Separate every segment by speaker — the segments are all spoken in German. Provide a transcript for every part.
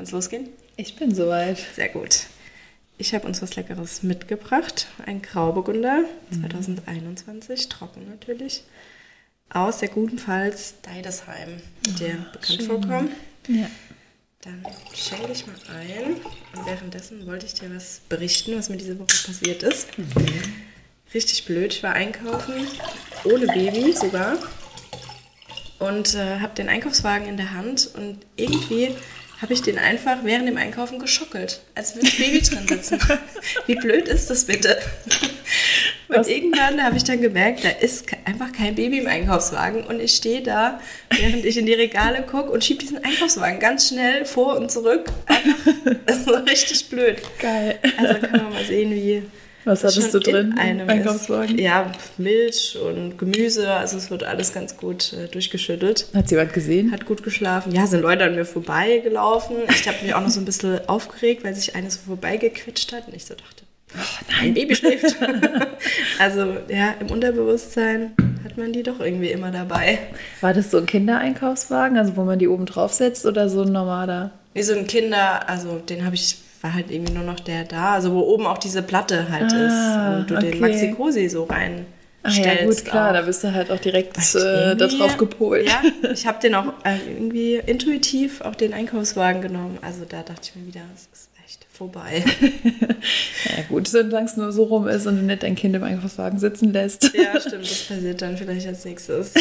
Speaker 1: Kann es losgehen?
Speaker 2: Ich bin soweit.
Speaker 1: Sehr gut. Ich habe uns was Leckeres mitgebracht. Ein Grauburgunder 2021, trocken natürlich. Aus der guten Pfalz Deidesheim, der bekannt
Speaker 2: schön.
Speaker 1: vorkommt.
Speaker 2: Ja.
Speaker 1: Dann schenke ich mal ein. Und währenddessen wollte ich dir was berichten, was mir diese Woche passiert ist. Richtig blöd. Ich war einkaufen, ohne Baby sogar. Und äh, habe den Einkaufswagen in der Hand. Und irgendwie habe ich den einfach während dem Einkaufen geschockelt. Als würde das Baby drin sitzen. Wie blöd ist das bitte? Und
Speaker 2: Was?
Speaker 1: irgendwann habe ich dann gemerkt, da ist einfach kein Baby im Einkaufswagen. Und ich stehe da, während ich in die Regale gucke und schiebe diesen Einkaufswagen ganz schnell vor und zurück. Einfach, das ist so richtig blöd.
Speaker 2: Geil.
Speaker 1: Also kann man mal sehen, wie
Speaker 2: Was hattest du drin?
Speaker 1: einem
Speaker 2: Einkaufswagen?
Speaker 1: Ist. Ja, Milch und Gemüse. Also es wird alles ganz gut äh, durchgeschüttelt.
Speaker 2: Hat sie jemand gesehen?
Speaker 1: Hat gut geschlafen. Ja, sind Leute an mir vorbeigelaufen. Ich habe mich auch noch so ein bisschen aufgeregt, weil sich eine so vorbeigequetscht hat. Und ich so dachte, oh nein, Baby schläft. also ja, im Unterbewusstsein hat man die doch irgendwie immer dabei.
Speaker 2: War das so ein Kindereinkaufswagen, also wo man die oben drauf setzt oder so ein normaler?
Speaker 1: Wie so ein Kinder, also den habe ich, war halt irgendwie nur noch der da, also wo oben auch diese Platte halt
Speaker 2: Ah,
Speaker 1: ist und du
Speaker 2: okay.
Speaker 1: den Maxi Cosi so rein
Speaker 2: Ah ja, gut, klar, da bist du halt auch direkt äh, drauf gepolt.
Speaker 1: Ja, ich habe den auch äh, irgendwie intuitiv auch den Einkaufswagen genommen. Also da dachte ich mir wieder, es ist echt vorbei.
Speaker 2: Ja gut, solange es nur so rum ist und du nicht dein Kind im Einkaufswagen sitzen lässt.
Speaker 1: ja, stimmt, das passiert dann vielleicht als nächstes.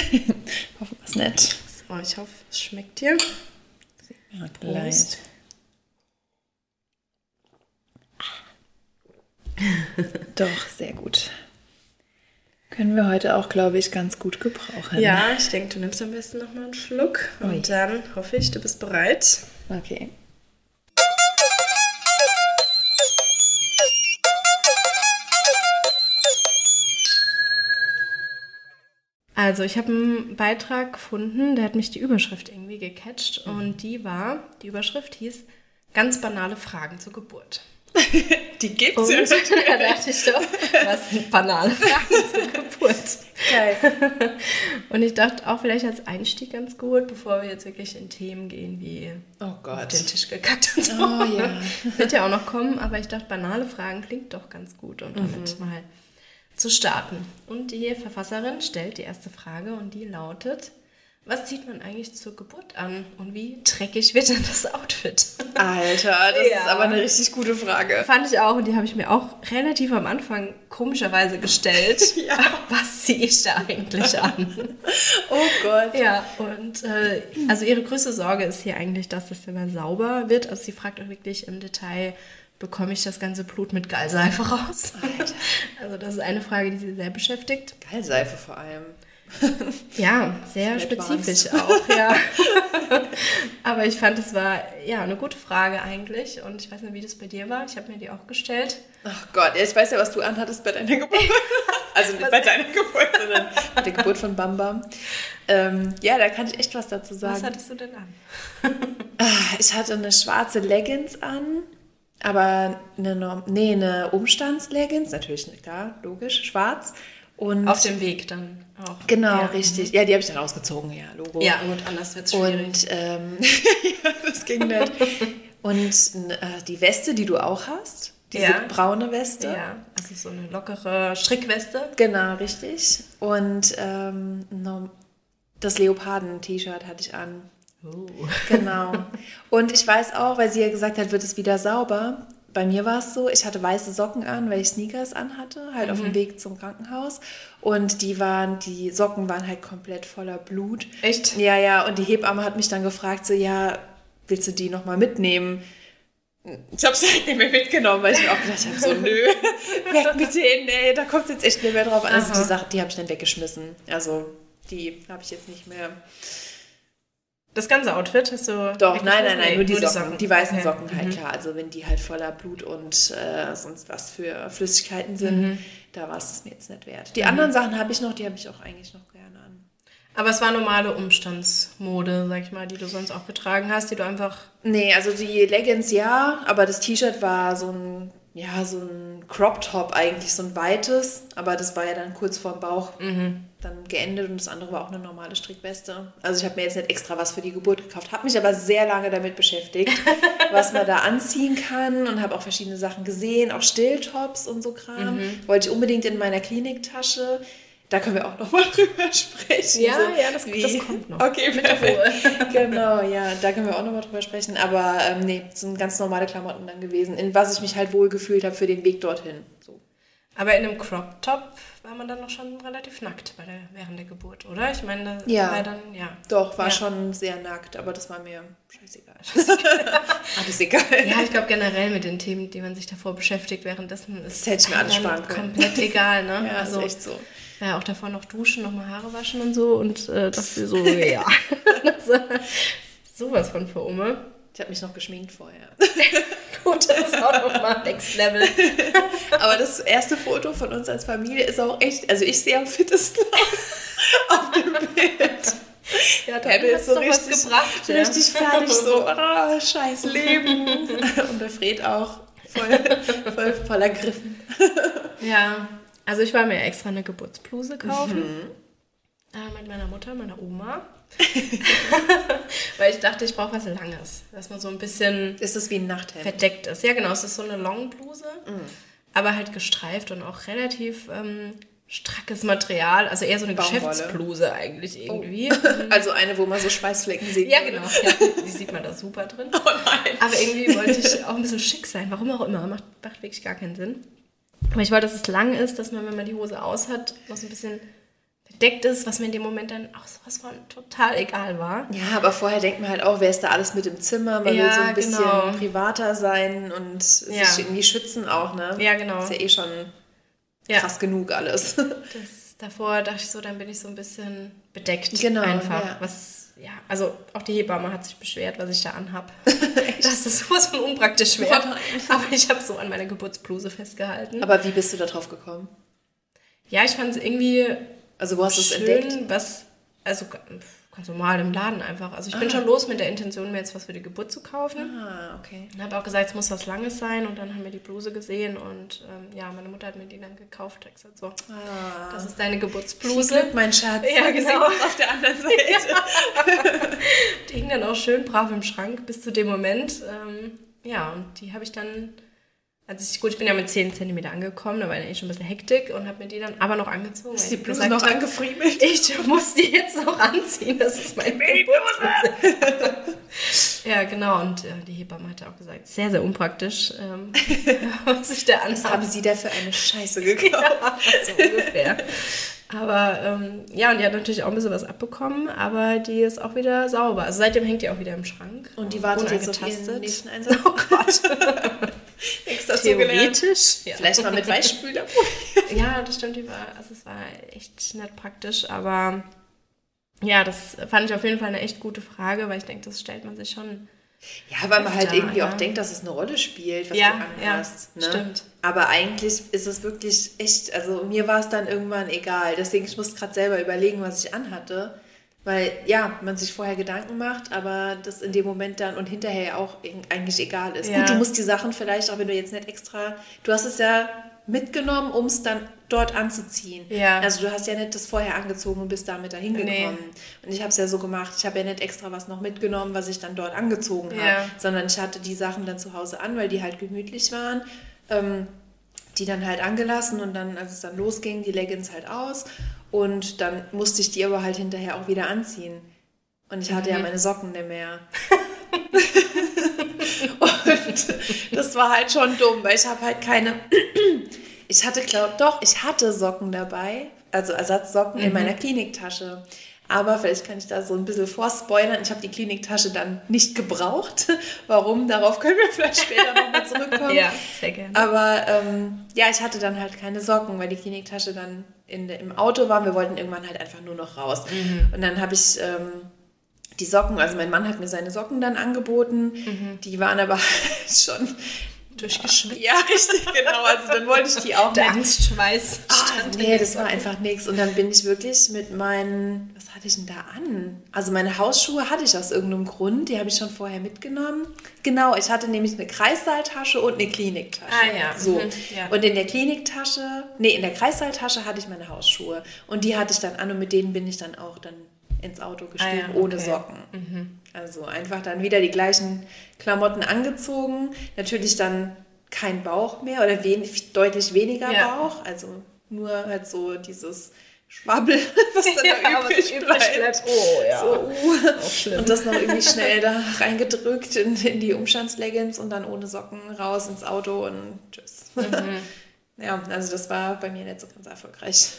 Speaker 2: Hoffen wir es nicht.
Speaker 1: So, ich hoffe, es schmeckt dir.
Speaker 2: Ja,
Speaker 1: Prost.
Speaker 2: Doch, sehr gut. Können wir heute auch, glaube ich, ganz gut gebrauchen.
Speaker 1: Ja, ich denke, du nimmst am besten nochmal einen Schluck.
Speaker 2: Ui.
Speaker 1: Und dann hoffe ich, du bist bereit.
Speaker 2: Okay.
Speaker 1: Also, ich habe einen Beitrag gefunden, der hat mich die Überschrift irgendwie gecatcht.
Speaker 2: Mhm.
Speaker 1: Und die war, die Überschrift hieß Ganz banale Fragen zur Geburt.
Speaker 2: Die gibt's
Speaker 1: Und da dachte ich doch, was sind banale Fragen zur Geburt?
Speaker 2: Geil.
Speaker 1: Und ich dachte auch vielleicht als Einstieg ganz gut, bevor wir jetzt wirklich in Themen gehen wie
Speaker 2: Oh
Speaker 1: auf
Speaker 2: Gott.
Speaker 1: den Tisch gekackt und so.
Speaker 2: Oh ja.
Speaker 1: Wird ja auch noch kommen, aber ich dachte, banale Fragen klingt doch ganz gut, um damit
Speaker 2: Mhm.
Speaker 1: mal zu starten. Und die Verfasserin stellt die erste Frage und die lautet, was zieht man eigentlich zur Geburt an und wie dreckig wird denn das Outfit?
Speaker 2: Alter, das
Speaker 1: Ja.
Speaker 2: ist aber eine richtig gute Frage.
Speaker 1: Fand ich auch und die habe ich mir auch relativ am Anfang komischerweise gestellt.
Speaker 2: Ja.
Speaker 1: Was ziehe ich da eigentlich an?
Speaker 2: Oh Gott.
Speaker 1: Ja, und äh, also ihre größte Sorge ist hier eigentlich, dass das immer sauber wird. Also sie fragt auch wirklich im Detail, bekomme ich das ganze Blut mit Gallseife raus? Also das ist eine Frage, die sie sehr beschäftigt.
Speaker 2: Gallseife vor allem.
Speaker 1: Ja, sehr spezifisch auch, ja. Aber ich fand, es war ja eine gute Frage eigentlich. Und ich weiß nicht, wie das bei dir war. Ich habe mir die auch gestellt.
Speaker 2: Ach Gott, ja, ich weiß ja, was du anhattest bei deiner Geburt. Also nicht bei deiner Geburt, sondern bei der Geburt von Bam Bam. Ähm, ja, da kann ich echt was dazu
Speaker 1: Was
Speaker 2: sagen.
Speaker 1: hattest du denn an?
Speaker 2: Ah, Ich hatte eine schwarze Leggings an, aber eine, Norm nee, eine Umstandsleggings, natürlich, klar, logisch, schwarz. Und
Speaker 1: Auf dem Weg dann auch.
Speaker 2: Genau,
Speaker 1: ja.
Speaker 2: richtig. Ja, die habe ich dann ausgezogen, ja, Logo.
Speaker 1: Ja, gut, anders wird es schwierig.
Speaker 2: Und ähm, ja, das ging nicht. Und äh, die Weste, die du auch hast, diese
Speaker 1: Ja.
Speaker 2: braune Weste.
Speaker 1: Ja, also so eine lockere Strickweste.
Speaker 2: Genau, richtig. Und ähm, das Leoparden-T-Shirt hatte ich an.
Speaker 1: Oh.
Speaker 2: Genau. Und ich weiß auch, weil sie ja gesagt hat, wird es wieder sauber. Bei mir war es so, ich hatte weiße Socken an, weil ich Sneakers anhatte, halt auf dem Weg zum Krankenhaus. Und die waren, die Socken waren halt komplett voller Blut.
Speaker 1: Echt?
Speaker 2: Ja, ja, und die Hebamme hat mich dann gefragt, so, ja, willst du die nochmal mitnehmen? Ich habe es halt nicht mehr mitgenommen, weil ich mir auch gedacht habe, so, nö, weg mit denen, ey, da kommt es jetzt echt nicht mehr drauf an. Also
Speaker 1: Aha.
Speaker 2: die Sache, die habe ich dann weggeschmissen. Also die habe ich jetzt nicht mehr.
Speaker 1: Das ganze Outfit hast du.
Speaker 2: Doch, nein, nein, nein, nur die Socken. Die weißen
Speaker 1: Okay.
Speaker 2: Socken halt,
Speaker 1: Mhm.
Speaker 2: klar. Also wenn die halt voller Blut und äh, sonst was für Flüssigkeiten sind,
Speaker 1: Mhm.
Speaker 2: da war es mir jetzt nicht wert. Die anderen Sachen habe ich noch, die habe ich auch eigentlich noch gerne an.
Speaker 1: Aber es war normale Umstandsmode, sag ich mal, die du sonst auch getragen hast, die du einfach.
Speaker 2: Nee, also die Leggings ja, aber das T-Shirt war so ein, ja, so ein Crop Top eigentlich, so ein weites, aber das war ja dann kurz vorm Bauch dann geendet und das andere war auch eine normale Strickweste. Also ich habe mir jetzt nicht extra was für die Geburt gekauft, habe mich aber sehr lange damit beschäftigt, was man da anziehen kann und habe auch verschiedene Sachen gesehen, auch Stilltops und so Kram. Wollte ich unbedingt in meiner Kliniktasche. Da können wir auch noch mal drüber sprechen.
Speaker 1: Ja,
Speaker 2: so
Speaker 1: ja, das- das kommt noch.
Speaker 2: Okay, perfekt. genau, ja, da können wir auch noch mal drüber sprechen. Aber ähm, nee, es sind ganz normale Klamotten dann gewesen, in was ich mich halt wohl gefühlt habe für den Weg dorthin. So.
Speaker 1: Aber in einem Crop Top war man dann noch schon relativ nackt bei der, während der Geburt, oder? Ich meine, das
Speaker 2: Ja.
Speaker 1: war dann, ja.
Speaker 2: Doch, war
Speaker 1: Ja.
Speaker 2: schon sehr nackt, aber das war mir scheißegal. Alles egal.
Speaker 1: Ja, ich glaube generell mit den Themen, die man sich davor beschäftigt, währenddessen ist
Speaker 2: Das hätte ich mir alles sparen können.
Speaker 1: komplett egal, ne?
Speaker 2: Ja,
Speaker 1: also,
Speaker 2: ist echt so.
Speaker 1: Ja, auch davor noch duschen, nochmal Haare waschen und so und äh, dachte so, ja. sowas von für Umme.
Speaker 2: Ich habe mich noch geschminkt vorher.
Speaker 1: Gut, das ist auch nochmal Next Level.
Speaker 2: Aber das erste Foto von uns als Familie ist auch echt, also ich sehe am fittesten aus auf dem Bild.
Speaker 1: Ja, da
Speaker 2: ist so
Speaker 1: doch was
Speaker 2: richtig,
Speaker 1: gebracht. ja.
Speaker 2: richtig fertig, so, oh, scheiß Leben. Und der Fred auch voll, voll voller Griffen.
Speaker 1: Ja, also ich war mir extra eine Geburtsbluse kaufen. Äh, mit meiner Mutter, meiner Oma. Weil ich dachte, ich brauche was Langes. Dass man so ein bisschen
Speaker 2: Ist das wie ein Nachthemd?
Speaker 1: verdeckt ist. Ja, genau, es ist so eine Longbluse. Aber halt gestreift und auch relativ ähm, strackes Material. Also eher so eine
Speaker 2: Baumwolle.
Speaker 1: Geschäftsbluse eigentlich irgendwie.
Speaker 2: Also eine, wo man so Schweißflecken sieht.
Speaker 1: Ja, genau. Ja, die sieht man da super drin.
Speaker 2: Oh nein.
Speaker 1: Aber irgendwie wollte ich auch ein bisschen schick sein. Warum auch immer. Macht, macht wirklich gar keinen Sinn. Aber ich wollte, dass es lang ist, dass man, wenn man die Hose aus hat, noch so ein bisschen verdeckt ist, was mir in dem Moment dann auch sowas von total egal war.
Speaker 2: Ja, aber vorher denkt man halt auch, wer ist da alles mit im Zimmer? Man will
Speaker 1: Ja,
Speaker 2: so ein bisschen
Speaker 1: genau.
Speaker 2: privater sein und
Speaker 1: Ja.
Speaker 2: sich irgendwie schützen auch, ne?
Speaker 1: Ja, genau.
Speaker 2: Ist ja eh schon
Speaker 1: Ja.
Speaker 2: krass genug alles.
Speaker 1: Das, davor dachte ich so, dann bin ich so ein bisschen bedeckt.
Speaker 2: Genau,
Speaker 1: Einfach.
Speaker 2: ja.
Speaker 1: Was, ja, also auch die Hebamme hat sich beschwert, was ich da anhab. Dass das sowas von unpraktisch wäre. Aber ich habe so an meiner Geburtsbluse festgehalten.
Speaker 2: aber wie bist du da drauf gekommen?
Speaker 1: ja, ich fand es irgendwie
Speaker 2: Also wo hast du es entdeckt?
Speaker 1: was, also ganz normal im Laden einfach. Also ich bin schon los mit der Intention, mir jetzt was für die Geburt zu kaufen.
Speaker 2: Ah, okay.
Speaker 1: Und habe auch gesagt, es muss was Langes sein. Und dann haben wir die Bluse gesehen und ähm, ja, meine Mutter hat mir die dann gekauft. Ich gesagt, so,
Speaker 2: Ah.
Speaker 1: das ist deine Geburtsbluse.
Speaker 2: Glück, mein Schatz.
Speaker 1: Ja, genau.
Speaker 2: auf der anderen Seite.
Speaker 1: Die hing dann auch schön brav im Schrank bis zu dem Moment. Ähm, ja, und die habe ich dann, als ich, gut, ich bin ja mit 10 cm angekommen, da war ja eh schon ein bisschen Hektik und habe mir die dann aber noch angezogen.
Speaker 2: Ist die
Speaker 1: ich
Speaker 2: Bluse
Speaker 1: gesagt
Speaker 2: noch angefriemelt?
Speaker 1: Ich muss die jetzt noch anziehen, das ist mein Geburtsbluse. ja, genau. Und äh, die Hebamme hatte auch gesagt, sehr, sehr unpraktisch, ähm, was ich da
Speaker 2: Was
Speaker 1: anhabe.
Speaker 2: haben sie da für eine Scheiße gekauft?
Speaker 1: Ja, so ungefähr. Aber ähm, ja, und die hat natürlich auch ein bisschen was abbekommen, aber die ist auch wieder sauber. Also seitdem hängt die auch wieder im Schrank.
Speaker 2: Und die wartet jetzt auf ihren nächsten Einsatz.
Speaker 1: Oh Gott.
Speaker 2: Gelernt.
Speaker 1: Theoretisch. Ja.
Speaker 2: Vielleicht mal mit Weichspüler.
Speaker 1: ja, das stimmt. War, also es war echt nicht praktisch, aber ja, das fand ich auf jeden Fall eine echt gute Frage, weil ich denke, das stellt man sich schon.
Speaker 2: Ja, weil man halt
Speaker 1: Öfter,
Speaker 2: irgendwie
Speaker 1: ja.
Speaker 2: auch denkt, dass es eine Rolle spielt, was
Speaker 1: Ja,
Speaker 2: du
Speaker 1: ja,
Speaker 2: anhast. ne?
Speaker 1: stimmt.
Speaker 2: Aber eigentlich ist es wirklich echt, also mir war es dann irgendwann egal. Deswegen, ich musste gerade selber überlegen, was ich anhatte. Weil, ja, man sich vorher Gedanken macht, aber das in dem Moment dann und hinterher ja auch eigentlich egal ist.
Speaker 1: Ja.
Speaker 2: Gut, du musst die Sachen vielleicht, auch wenn du jetzt nicht extra, du hast es ja mitgenommen, um es dann dort anzuziehen.
Speaker 1: Ja.
Speaker 2: Also du hast ja nicht das vorher angezogen und bist damit dahin
Speaker 1: Nee.
Speaker 2: gekommen. Und ich habe es ja so gemacht, ich habe ja nicht extra was noch mitgenommen, was ich dann dort angezogen habe,
Speaker 1: Ja.
Speaker 2: sondern ich hatte die Sachen dann zu Hause an, weil die halt gemütlich waren. Ähm, die dann halt angelassen und dann, als es dann losging, die Leggings halt aus. Und dann musste ich die aber halt hinterher auch wieder anziehen. Und ich hatte ja meine Socken nicht mehr. und das war halt schon dumm, weil ich habe halt keine. Ich hatte, glaube doch, ich hatte Socken dabei, also Ersatzsocken in meiner Kliniktasche. Aber vielleicht kann ich da so ein bisschen vorspoilern. Ich habe die Kliniktasche dann nicht gebraucht. Warum? Darauf können wir vielleicht später nochmal zurückkommen.
Speaker 1: Ja, sehr gerne.
Speaker 2: Aber ähm, ja, ich hatte dann halt keine Socken, weil die Kliniktasche dann in, im Auto war. Wir wollten irgendwann halt einfach nur noch raus. Und dann habe ich ähm, die Socken, also mein Mann hat mir seine Socken dann angeboten. Die waren aber schon
Speaker 1: Durchgeschwitzt.
Speaker 2: Ja, richtig, genau. Also dann wollte ich die auch
Speaker 1: Der. Angstschweiß
Speaker 2: Ah,
Speaker 1: stand in
Speaker 2: nee, das war einfach nichts. Und dann bin ich wirklich mit meinen, was hatte ich denn da an? Also meine Hausschuhe hatte ich aus irgendeinem Grund, die habe ich schon vorher mitgenommen. Genau, ich hatte nämlich eine Kreissaaltasche und eine Kliniktasche.
Speaker 1: Ah, ja.
Speaker 2: So.
Speaker 1: Mhm, ja.
Speaker 2: Und in der Kliniktasche, nee, in der Kreissaaltasche hatte ich meine Hausschuhe. Und die hatte ich dann an und mit denen bin ich dann auch dann ins Auto gestiegen,
Speaker 1: Ah, ja,
Speaker 2: ohne
Speaker 1: okay.
Speaker 2: Socken. Also einfach dann wieder die gleichen Klamotten angezogen. Natürlich dann kein Bauch mehr oder wen, deutlich weniger
Speaker 1: Ja.
Speaker 2: Bauch. Also nur halt so dieses Schwabbel, was dann da
Speaker 1: Ja, was
Speaker 2: übrig,
Speaker 1: übrig
Speaker 2: bleibt.
Speaker 1: bleibt. Oh, ja.
Speaker 2: So, uh. Und das noch irgendwie schnell da reingedrückt in, in die Umstandsleggings und dann ohne Socken raus ins Auto und tschüss.
Speaker 1: Mhm.
Speaker 2: Ja, also das war bei mir nicht so ganz erfolgreich.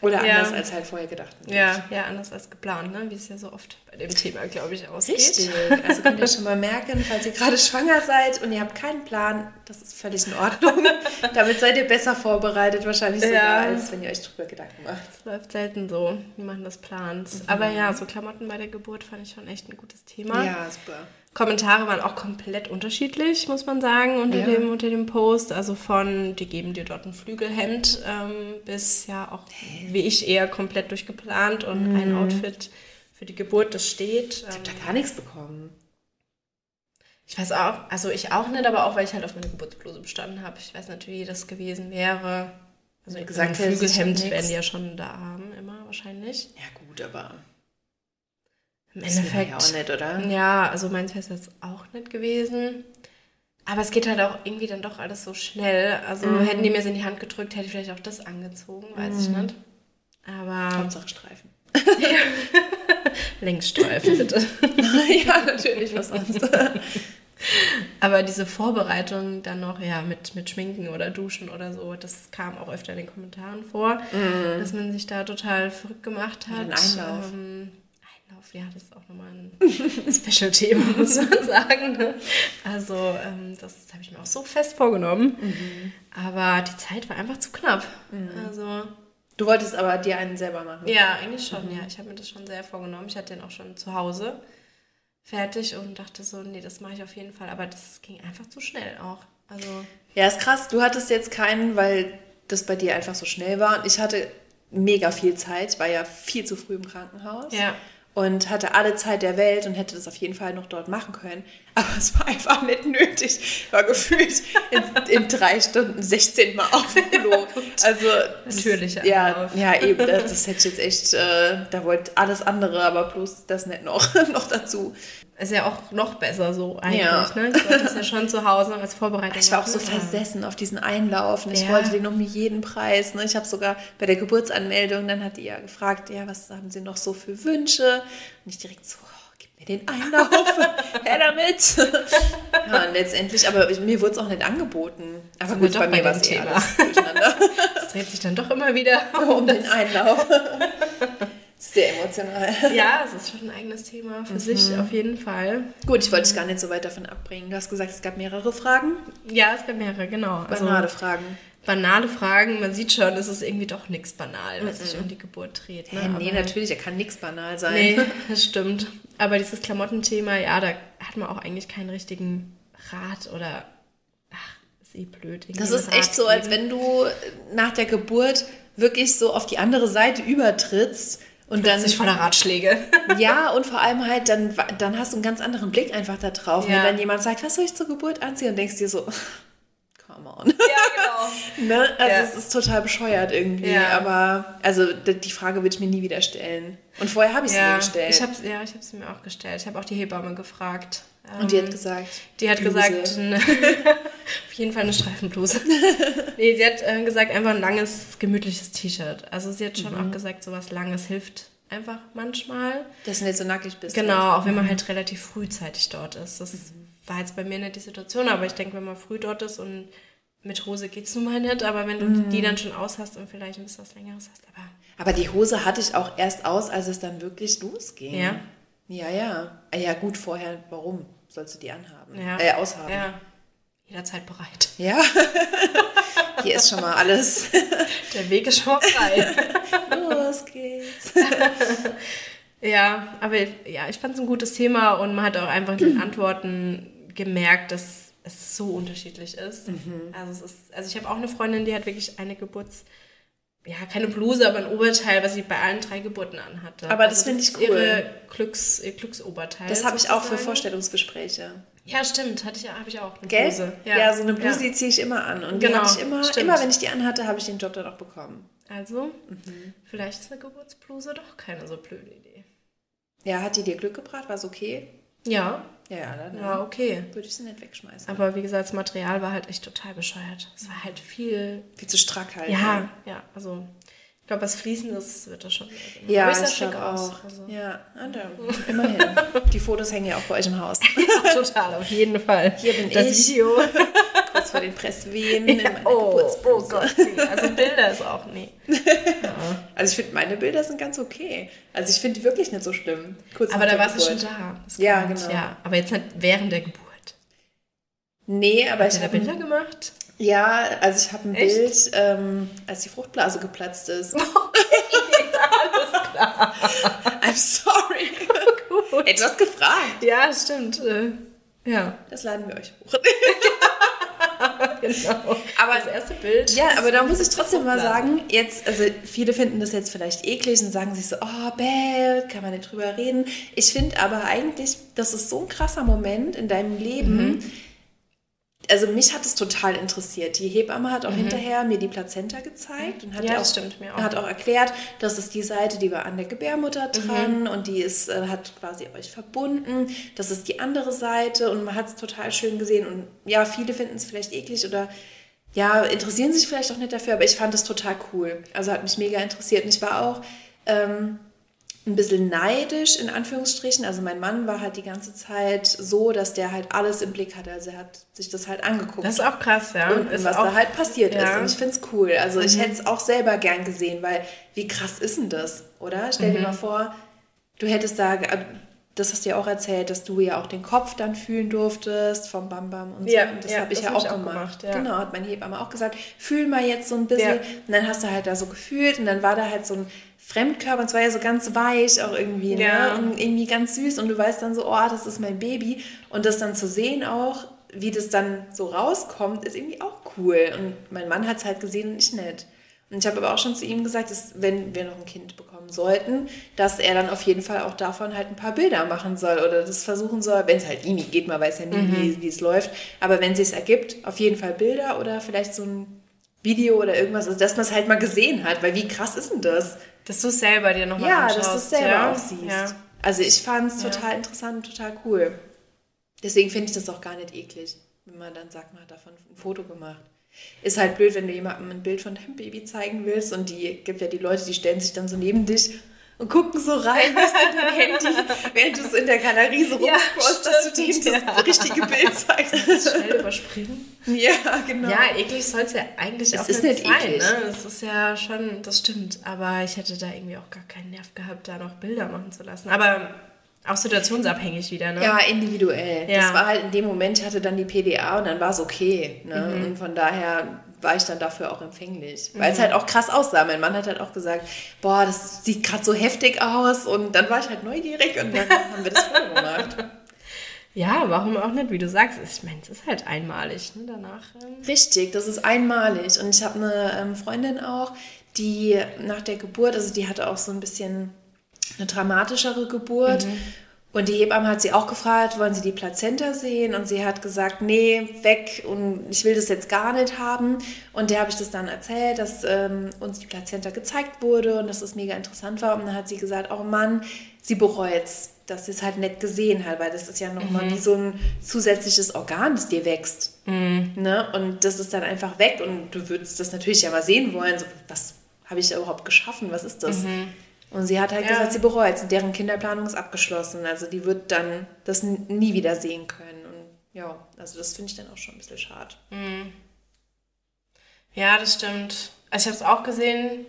Speaker 2: Oder
Speaker 1: Ja.
Speaker 2: anders als halt vorher gedacht.
Speaker 1: Ja, ja, anders als geplant, ne? wie es ja so oft bei dem Thema, glaube ich, ausgeht.
Speaker 2: Richtig. Also könnt ihr schon mal merken, falls ihr gerade schwanger seid und ihr habt keinen Plan, das ist völlig in Ordnung. Damit seid ihr besser vorbereitet, wahrscheinlich sogar,
Speaker 1: Ja.
Speaker 2: als wenn ihr euch drüber Gedanken macht.
Speaker 1: Es läuft selten so, wie man das plant. Aber ja, so Klamotten bei der Geburt fand ich schon echt ein gutes Thema.
Speaker 2: Ja, super.
Speaker 1: Kommentare waren auch komplett unterschiedlich, muss man sagen, unter,
Speaker 2: Ja.
Speaker 1: dem, unter dem Post. Also von, die geben dir dort ein Flügelhemd, ähm, bis ja auch, wie ich, eher komplett durchgeplant und ein Outfit für die Geburt, das steht.
Speaker 2: Ich habe
Speaker 1: Ähm,
Speaker 2: da gar nichts bekommen.
Speaker 1: ich weiß auch, also ich auch nicht, aber auch, weil ich halt auf meine Geburtsbluse bestanden habe. Ich weiß nicht, wie das gewesen wäre. Also
Speaker 2: Wie
Speaker 1: gesagt, Flügelhemd werden die ja schon da haben, immer wahrscheinlich.
Speaker 2: Ja gut, aber
Speaker 1: Im
Speaker 2: wir ja
Speaker 1: Endeffekt.
Speaker 2: auch nicht, oder?
Speaker 1: Ja, also meins wäre es jetzt auch nicht gewesen. Aber es geht halt auch irgendwie dann doch alles so schnell. Also
Speaker 2: Mhm.
Speaker 1: hätten die mir es in die Hand gedrückt, hätte ich vielleicht auch das angezogen, weiß ich nicht. Aber
Speaker 2: Hauptsache Streifen.
Speaker 1: Längsstreifen bitte.
Speaker 2: ja, natürlich, was sonst.
Speaker 1: Aber diese Vorbereitung dann noch, ja, mit, mit Schminken oder Duschen oder so, das kam auch öfter in den Kommentaren vor, dass man sich da total verrückt gemacht hat.
Speaker 2: Mhm. den Einlauf.
Speaker 1: Ähm, Einlauf, ja, das ist auch nochmal ein Special-Thema, muss man sagen. Ne? Also, ähm, das habe ich mir auch so fest vorgenommen.
Speaker 2: Mhm.
Speaker 1: Aber die Zeit war einfach zu knapp. Also,
Speaker 2: Du wolltest aber dir einen selber machen.
Speaker 1: ja, eigentlich schon, ja. Ich habe mir das schon sehr vorgenommen. Ich hatte den auch schon zu Hause fertig und dachte so, nee, das mache ich auf jeden Fall. Aber das ging einfach zu schnell auch. Also,
Speaker 2: Ja, ist krass. Du hattest jetzt keinen, weil das bei dir einfach so schnell war. Und ich hatte mega viel Zeit. Ich war ja viel zu früh im Krankenhaus.
Speaker 1: Ja.
Speaker 2: Und hatte alle Zeit der Welt und hätte das auf jeden Fall noch dort machen können. Aber es war einfach nicht nötig. War gefühlt in, in drei Stunden 16 Mal auf dem Klo. Also,
Speaker 1: Natürlicher
Speaker 2: ja, ja, eben. Das, das hätte ich jetzt echt, äh, da wollte alles andere, aber bloß das nicht noch, noch dazu.
Speaker 1: Ist ja auch noch besser so eigentlich,
Speaker 2: Ja.
Speaker 1: ne? Ich wollte ja schon zu Hause als Vorbereitung
Speaker 2: Ich war auch so versessen auf diesen Einlauf und ich
Speaker 1: Ja.
Speaker 2: wollte den um jeden Preis. Ne? Ich habe sogar bei der Geburtsanmeldung, dann hat die ja gefragt, ja, was haben Sie noch so für Wünsche? Und ich direkt so, oh, gib mir den Einlauf, her damit. ja, und letztendlich, aber mir wurde es auch nicht angeboten. Aber
Speaker 1: Sind
Speaker 2: gut, bei mir war
Speaker 1: dem
Speaker 2: es eh
Speaker 1: Thema.
Speaker 2: alles durcheinander.
Speaker 1: Das dreht sich dann doch immer wieder
Speaker 2: um den Einlauf. Sehr emotional.
Speaker 1: Ja, es ist schon ein eigenes Thema für sich auf jeden Fall.
Speaker 2: Gut, ich wollte dich gar nicht so weit davon abbringen. Du hast gesagt, es gab mehrere Fragen.
Speaker 1: Ja, es gab mehrere, genau. Also
Speaker 2: Banale Fragen.
Speaker 1: Banale Fragen. Man sieht schon, es ist irgendwie doch nichts banal, was sich um die Geburt dreht. Ne?
Speaker 2: Äh, nee,
Speaker 1: Aber-
Speaker 2: natürlich, da kann nichts banal sein.
Speaker 1: Nee, das stimmt. Aber dieses Klamottenthema, ja, da hat man auch eigentlich keinen richtigen Rat oder ach, ist eh blöd.
Speaker 2: Das ist
Speaker 1: Rat
Speaker 2: echt so, als wenn du nach der Geburt wirklich so auf die andere Seite übertrittst und dann
Speaker 1: sich voller Ratschläge.
Speaker 2: ja und vor allem halt dann dann hast du einen ganz anderen Blick einfach da drauf,
Speaker 1: Ja.
Speaker 2: wenn dann jemand sagt, was soll ich zur Geburt anziehen und denkst dir so come on.
Speaker 1: ja, genau.
Speaker 2: ne? Also
Speaker 1: Ja.
Speaker 2: es ist total bescheuert irgendwie,
Speaker 1: Ja.
Speaker 2: aber also die Frage würde ich mir nie wieder stellen. Und vorher habe ich sie mir
Speaker 1: Ja,
Speaker 2: gestellt.
Speaker 1: ich habe ja, ich habe sie mir auch gestellt. Ich habe auch die Hebamme gefragt.
Speaker 2: und die
Speaker 1: Ähm,
Speaker 2: hat gesagt,
Speaker 1: Die hat
Speaker 2: Bluse.
Speaker 1: gesagt, ne, auf jeden Fall eine Streifenbluse. nee, sie hat äh, gesagt, einfach ein langes, gemütliches T-Shirt. Also sie hat schon
Speaker 2: Mhm.
Speaker 1: auch gesagt, sowas Langes hilft einfach manchmal.
Speaker 2: dass du nicht so nackig bist.
Speaker 1: Genau, auch wenn man halt relativ frühzeitig dort ist. Das war jetzt bei mir nicht die Situation, aber ich denke, wenn man früh dort ist und mit Hose geht's nun mal nicht, aber wenn du
Speaker 2: Mhm.
Speaker 1: die dann schon aus hast und vielleicht ein bisschen was Längeres hast, aber
Speaker 2: Aber die Hose hatte ich auch erst aus, als es dann wirklich losging.
Speaker 1: Ja?
Speaker 2: Ja, ja. Ah, Ja, gut, vorher, warum sollst du die anhaben?
Speaker 1: ja.
Speaker 2: Äh, aushaben.
Speaker 1: Ja, jederzeit bereit.
Speaker 2: Ja. Hier ist schon mal alles.
Speaker 1: Der Weg ist schon mal frei.
Speaker 2: Los geht's.
Speaker 1: Ja, aber ja, ich fand es ein gutes Thema und man hat auch einfach in den Antworten gemerkt, dass es so unterschiedlich ist.
Speaker 2: Mhm.
Speaker 1: Also, es ist, also ich habe auch eine Freundin, die hat wirklich eine Geburts... Ja, keine Bluse, aber ein Oberteil, was sie bei allen drei Geburten anhatte.
Speaker 2: Aber das
Speaker 1: Also
Speaker 2: finde ich cool.
Speaker 1: Ihre Glücks, ihr Glücksoberteil.
Speaker 2: Das habe ich auch für. Vorstellungsgespräche.
Speaker 1: Ja, stimmt. Hatte ich, habe ich auch. Eine
Speaker 2: Gell?
Speaker 1: Bluse.
Speaker 2: Ja. so eine Bluse,
Speaker 1: Ja.
Speaker 2: die ziehe ich immer an. Und
Speaker 1: Genau,
Speaker 2: die hatte ich immer,
Speaker 1: stimmt.
Speaker 2: immer wenn ich die anhatte, habe ich den Job dann auch bekommen.
Speaker 1: Also,
Speaker 2: Mhm.
Speaker 1: vielleicht ist eine Geburtsbluse doch keine so blöde Idee.
Speaker 2: Ja, hat die dir Glück gebracht? War es okay?
Speaker 1: Ja,
Speaker 2: Ja, ja, dann
Speaker 1: ja, okay.
Speaker 2: würde ich sie nicht wegschmeißen.
Speaker 1: Aber wie gesagt, das Material war halt echt total bescheuert. Es war halt viel.
Speaker 2: Viel zu strack halt.
Speaker 1: Ja,
Speaker 2: ne?
Speaker 1: ja, also. Ich glaube, was Fließendes wird das schon.
Speaker 2: Ja,
Speaker 1: ich
Speaker 2: ich
Speaker 1: schick
Speaker 2: auch.
Speaker 1: Also.
Speaker 2: Ja, ah, da, immerhin. Die Fotos hängen ja auch bei euch im Haus.
Speaker 1: Total, auf jeden Fall.
Speaker 2: Hier bin
Speaker 1: das
Speaker 2: ich.
Speaker 1: Video.
Speaker 2: Kurz vor den Presswehen meiner
Speaker 1: oh, oh. Gott. nee. Also Bilder ist auch, nee.
Speaker 2: Also ich finde, meine Bilder sind ganz okay. Also ich finde die wirklich nicht so schlimm. Kurz
Speaker 1: Aber da warst du schon da.
Speaker 2: Ja, genau.
Speaker 1: Ja, aber jetzt nicht während der Geburt.
Speaker 2: Nee, aber
Speaker 1: Hat
Speaker 2: ich
Speaker 1: er
Speaker 2: habe
Speaker 1: Bilder gemacht?
Speaker 2: Ja, also ich habe ein
Speaker 1: Echt?
Speaker 2: Bild, ähm, als die Fruchtblase geplatzt ist.
Speaker 1: Alles klar.
Speaker 2: I'm sorry.
Speaker 1: Gut.
Speaker 2: Etwas gefragt.
Speaker 1: Ja, stimmt. Äh, ja,
Speaker 2: Das laden wir euch hoch.
Speaker 1: genau.
Speaker 2: Aber
Speaker 1: Das erste Bild.
Speaker 2: Ja, aber da muss ich trotzdem mal sagen, jetzt, also viele finden das jetzt vielleicht eklig und sagen sich so, oh, bäh, kann man nicht drüber reden. Ich finde aber eigentlich, das ist so ein krasser Moment in deinem Leben. Also mich hat es total interessiert. Die Hebamme hat auch hinterher mir die Plazenta gezeigt und hat,
Speaker 1: Ja,
Speaker 2: auch,
Speaker 1: stimmt,
Speaker 2: hat auch erklärt, das ist die Seite, die war an der Gebärmutter dran und die ist, äh, hat quasi euch verbunden. Das ist die andere Seite und man hat es total schön gesehen. Und ja, viele finden es vielleicht eklig oder ja, interessieren sich vielleicht auch nicht dafür, aber ich fand es total cool. Also hat mich mega interessiert. Und ich war auch ähm, ein bisschen neidisch, in Anführungsstrichen. Also mein Mann war halt die ganze Zeit so, dass der halt alles im Blick hatte. Also er hat sich das halt angeguckt.
Speaker 1: Das ist auch krass, ja.
Speaker 2: und was
Speaker 1: auch,
Speaker 2: da halt passiert
Speaker 1: ja.
Speaker 2: ist. Und ich finde es cool. Also ich hätte es auch selber gern gesehen, weil wie krass ist denn das, oder? Stell dir
Speaker 1: Mhm.
Speaker 2: mal vor, du hättest da, das hast du ja auch erzählt, dass du ja auch den Kopf dann fühlen durftest vom Bam Bam und so.
Speaker 1: Ja,
Speaker 2: und das
Speaker 1: ja,
Speaker 2: habe ich
Speaker 1: das
Speaker 2: ja
Speaker 1: hab
Speaker 2: auch
Speaker 1: ich auch
Speaker 2: gemacht.
Speaker 1: gemacht, ja.
Speaker 2: Genau, hat mein Hebamme auch gesagt, fühl mal jetzt so ein bisschen.
Speaker 1: Ja.
Speaker 2: Und dann hast du halt da so gefühlt und dann war da halt so ein Fremdkörper und es war ja so ganz weich auch irgendwie,
Speaker 1: Ja.
Speaker 2: ne? Und irgendwie ganz süß und du weißt dann so, oh, das ist mein Baby. Und das dann zu sehen auch, wie das dann so rauskommt, ist irgendwie auch cool. Und mein Mann hat es halt gesehen und ich nicht. Und ich habe aber auch schon zu ihm gesagt, dass wenn wir noch ein Kind bekommen sollten, dass er dann auf jeden Fall auch davon halt ein paar Bilder machen soll oder das versuchen soll, wenn es halt ihm geht, man weiß ja nie,
Speaker 1: Mhm.
Speaker 2: wie, es läuft. Aber wenn es sich ergibt, auf jeden Fall Bilder oder vielleicht so ein Video oder irgendwas, also dass man es halt mal gesehen hat, weil wie krass ist denn das?
Speaker 1: Dass du es selber dir nochmal
Speaker 2: Ja,
Speaker 1: anschaust.
Speaker 2: dass du es selber
Speaker 1: ja?
Speaker 2: auch siehst.
Speaker 1: Ja.
Speaker 2: Also ich fand es
Speaker 1: Ja.
Speaker 2: total interessant, total cool. Deswegen finde ich das auch gar nicht eklig, wenn man dann sagt, man hat davon ein Foto gemacht. Ist halt blöd, wenn du jemandem ein Bild von deinem Baby zeigen willst und die gibt ja die Leute, die stellen sich dann so neben dich und gucken so rein bis in dein Handy, während du so in der Galerie so
Speaker 1: Ja,
Speaker 2: rumscrollst, dass du denen
Speaker 1: stimmt,
Speaker 2: das
Speaker 1: ja.
Speaker 2: richtige Bild zeigst.
Speaker 1: Schnell überspringen.
Speaker 2: ja, genau.
Speaker 1: Ja, eklig soll es ja eigentlich
Speaker 2: Es
Speaker 1: auch
Speaker 2: ist
Speaker 1: nicht
Speaker 2: nicht
Speaker 1: sein.
Speaker 2: eklig.
Speaker 1: Ne? Das ist ja schon, das stimmt. Aber ich hätte da irgendwie auch gar keinen Nerv gehabt, da noch Bilder machen zu lassen. Aber auch situationsabhängig wieder, ne?
Speaker 2: Ja, individuell.
Speaker 1: Ja.
Speaker 2: Das war halt in dem Moment, ich hatte dann die PDA und dann war es okay. Ne?
Speaker 1: Mhm.
Speaker 2: Und von daher war ich dann dafür auch empfänglich. Weil
Speaker 1: Mhm.
Speaker 2: es halt auch krass aussah. Mein Mann hat halt auch gesagt, boah, das sieht gerade so heftig aus. Und dann war ich halt neugierig und dann haben wir das Foto gemacht.
Speaker 1: Ja, warum auch nicht, wie du sagst. Ich meine, es ist halt einmalig. Ne? Danach. Ähm,
Speaker 2: Richtig, das ist einmalig. Und ich habe eine ähm, Freundin auch, die nach der Geburt, also die hatte auch so ein bisschen eine dramatischere Geburt. Und die Hebamme hat sie auch gefragt, wollen Sie die Plazenta sehen? Und sie hat gesagt, nee, weg und ich will das jetzt gar nicht haben. Und der habe ich das dann erzählt, dass ähm, uns die Plazenta gezeigt wurde und dass es mega interessant war. Und dann hat sie gesagt, oh Mann, sie bereut es, dass sie es halt nicht gesehen hat, weil das ist ja nochmal wie so ein zusätzliches Organ, das dir wächst. Ne? Und das ist dann einfach weg und du würdest das natürlich ja mal sehen wollen. So, was habe ich überhaupt geschaffen? Was ist das? Und sie hat halt
Speaker 1: Ja.
Speaker 2: gesagt, sie bereut es. Deren Kinderplanung ist abgeschlossen. Also die wird dann das nie wieder sehen können. Und ja, also das finde ich dann auch schon ein bisschen schade.
Speaker 1: Ja, das stimmt. Also ich habe es auch gesehen.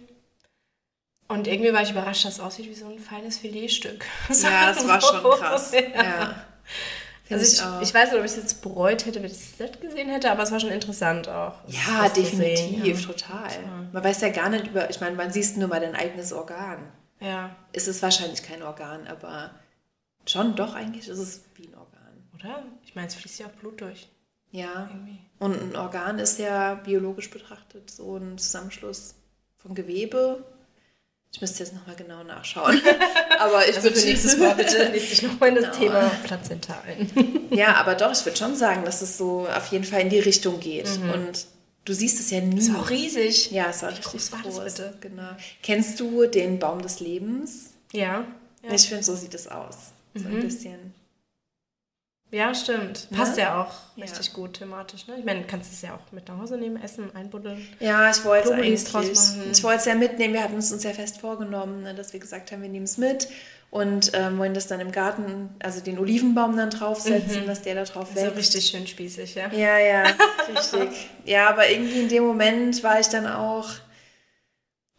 Speaker 1: Und irgendwie war ich überrascht, dass es aussieht wie so ein feines Filetstück.
Speaker 2: Ja, das war schon krass.
Speaker 1: Ja.
Speaker 2: Ja.
Speaker 1: Also ich,
Speaker 2: auch.
Speaker 1: ich weiß nicht, ob ich es jetzt bereut hätte, wenn ich es nicht gesehen hätte, aber es war schon interessant auch.
Speaker 2: ja,
Speaker 1: das
Speaker 2: definitiv,
Speaker 1: sehen,
Speaker 2: total. Man weiß ja gar nicht über, ich meine, man siehst nur mal dein eigenes Organ.
Speaker 1: Ja. ja.
Speaker 2: Es ist wahrscheinlich kein Organ, aber schon doch eigentlich ist es wie ein Organ.
Speaker 1: Oder? Ich meine, es fließt ja auch Blut durch.
Speaker 2: Ja. Und ein Organ ist ja biologisch betrachtet so ein Zusammenschluss von Gewebe. Ich müsste jetzt nochmal genau nachschauen. aber ich
Speaker 1: Also
Speaker 2: würde
Speaker 1: nächstes Mal bitte dich nochmal in das
Speaker 2: Genau.
Speaker 1: Thema Plazenta ein.
Speaker 2: Ja, aber doch, ich würde schon sagen, dass es so auf jeden Fall in die Richtung geht. Und du siehst es ja nie.
Speaker 1: Auch riesig.
Speaker 2: Ja, es war
Speaker 1: Wie
Speaker 2: richtig
Speaker 1: groß war das bitte?
Speaker 2: Genau. Kennst du den Baum des Lebens?
Speaker 1: Ja. Ja,
Speaker 2: Ich finde, so sieht es aus. So ein bisschen.
Speaker 1: ja stimmt.
Speaker 2: Ne?
Speaker 1: Passt ja auch
Speaker 2: Ja.
Speaker 1: richtig gut thematisch. Ne? Ich meine, du kannst es ja auch mit nach Hause nehmen, essen, einbuddeln.
Speaker 2: Ja, ich wollte es eigentlich.
Speaker 1: draus machen.
Speaker 2: Ich wollte es ja mitnehmen. Wir hatten es uns ja fest vorgenommen, ne, dass wir gesagt haben, wir nehmen es mit und ähm, wollen das dann im Garten, also den Olivenbaum dann draufsetzen, dass der da drauf
Speaker 1: So
Speaker 2: wächst.
Speaker 1: richtig schön spießig, ja.
Speaker 2: Ja, ja, richtig. Ja, aber irgendwie in dem Moment war ich dann auch.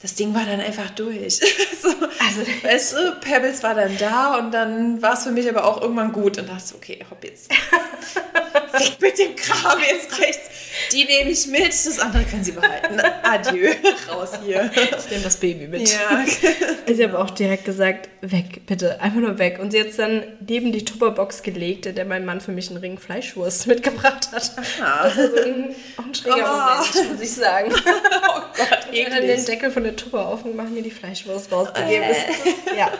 Speaker 2: Das Ding war dann einfach durch. so,
Speaker 1: Also,
Speaker 2: weißt du, Pebbles war dann da und dann war es für mich aber auch irgendwann gut und dachte, so, okay, hopp jetzt. Weg mit dem Kram, jetzt rechts. Die nehme ich mit, das andere können sie behalten. Adieu, raus hier.
Speaker 1: ich nehme das Baby mit.
Speaker 2: Ja,
Speaker 1: Ich habe auch direkt gesagt, weg, bitte, einfach nur weg. Und sie hat es dann neben die Tupperbox gelegt, in der mein Mann für mich einen Ring Fleischwurst mitgebracht hat. Also ein, auch ein schräger
Speaker 2: Oh.
Speaker 1: Moment, muss ich sagen.
Speaker 2: oh Gott,
Speaker 1: Ich habe dann den. Deckel von der Tupper aufgemacht und mir die Fleischwurst rausgegeben. Das- ja,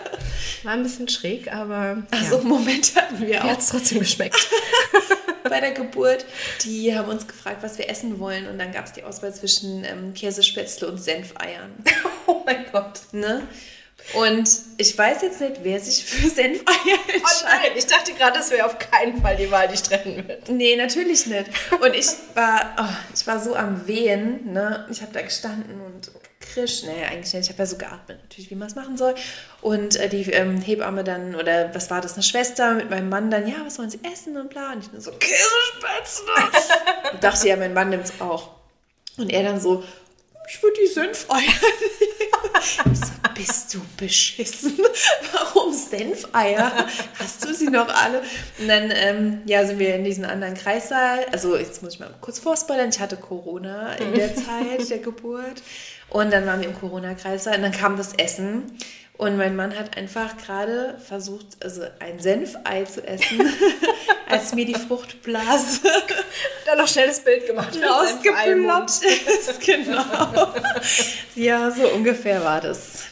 Speaker 1: war ein bisschen schräg, aber
Speaker 2: Ach
Speaker 1: ja.
Speaker 2: so, Moment hatten wir
Speaker 1: mir
Speaker 2: auch.
Speaker 1: hat es trotzdem geschmeckt.
Speaker 2: bei der Geburt, die haben uns gefragt, was wir essen wollen. Und dann gab es die Auswahl zwischen ähm, Käsespätzle und Senfeiern.
Speaker 1: oh mein Gott.
Speaker 2: Ne? Und ich weiß jetzt nicht, wer sich für Senfeier
Speaker 1: Oh
Speaker 2: entscheidet.
Speaker 1: nein, ich dachte gerade, das wäre auf keinen Fall die Wahl, die ich treffen wird.
Speaker 2: Nee, natürlich nicht. Und ich war, oh, ich war so am Wehen. Ne? Ich habe da gestanden und krisch. Nee, eigentlich nicht. Ich habe ja so geatmet, natürlich, wie man es machen soll. Und äh, die ähm, Hebamme dann, oder was war das, eine Schwester mit meinem Mann dann, ja, was wollen sie essen und bla. Und ich nur so, Käsespätzle. und dachte, ja, mein Mann nimmt es auch. Und er dann so, ich würde die Senfeier so, bist du beschissen? Warum Senfeier? Hast du sie noch alle? Und dann ähm, ja, sind wir in diesen anderen Kreissaal. Also jetzt muss ich mal kurz vorspoilern. Ich hatte Corona in der Zeit der Geburt. Und dann waren wir im Corona-Kreissaal und dann kam das Essen. Und mein Mann hat einfach gerade versucht, also ein Senfei zu essen, als mir die Fruchtblase
Speaker 1: Dann noch schnell das Bild gemacht.
Speaker 2: rausgeploppt ist. Genau. Ja, so ungefähr war das.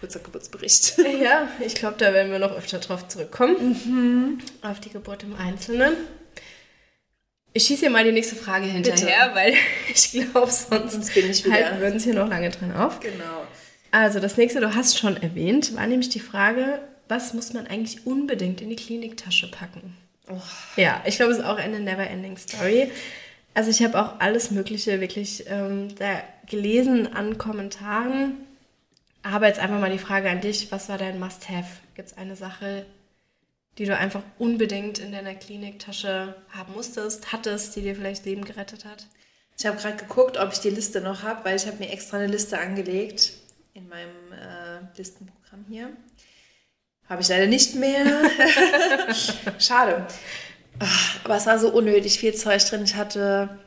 Speaker 2: Kurzer Geburtsbericht.
Speaker 1: Ja, ich glaube, da werden wir noch öfter drauf zurückkommen. Auf die Geburt im Einzelnen. Ich schieße hier mal die nächste Frage hinterher, weil ich glaube, sonst,
Speaker 2: Sonst bin ich wieder-
Speaker 1: halten wir uns hier noch lange dran auf.
Speaker 2: Genau.
Speaker 1: Also das nächste, du hast schon erwähnt, war nämlich die Frage, was muss man eigentlich unbedingt in die Kliniktasche packen? Ja, ich glaube, es ist auch eine never-ending Story. Also ich habe auch alles Mögliche wirklich ähm, da gelesen an Kommentaren. Aber jetzt einfach mal die Frage an dich, was war dein Must-Have? Gibt es eine Sache, die du einfach unbedingt in deiner Kliniktasche haben musstest, hattest, die dir vielleicht Leben gerettet hat?
Speaker 2: Ich habe gerade geguckt, ob ich die Liste noch habe, weil ich habe mir extra eine Liste angelegt in meinem äh, Listenprogramm hier. Habe ich leider nicht mehr. Schade. Ach, Aber es war so unnötig viel Zeug drin. Ich hatte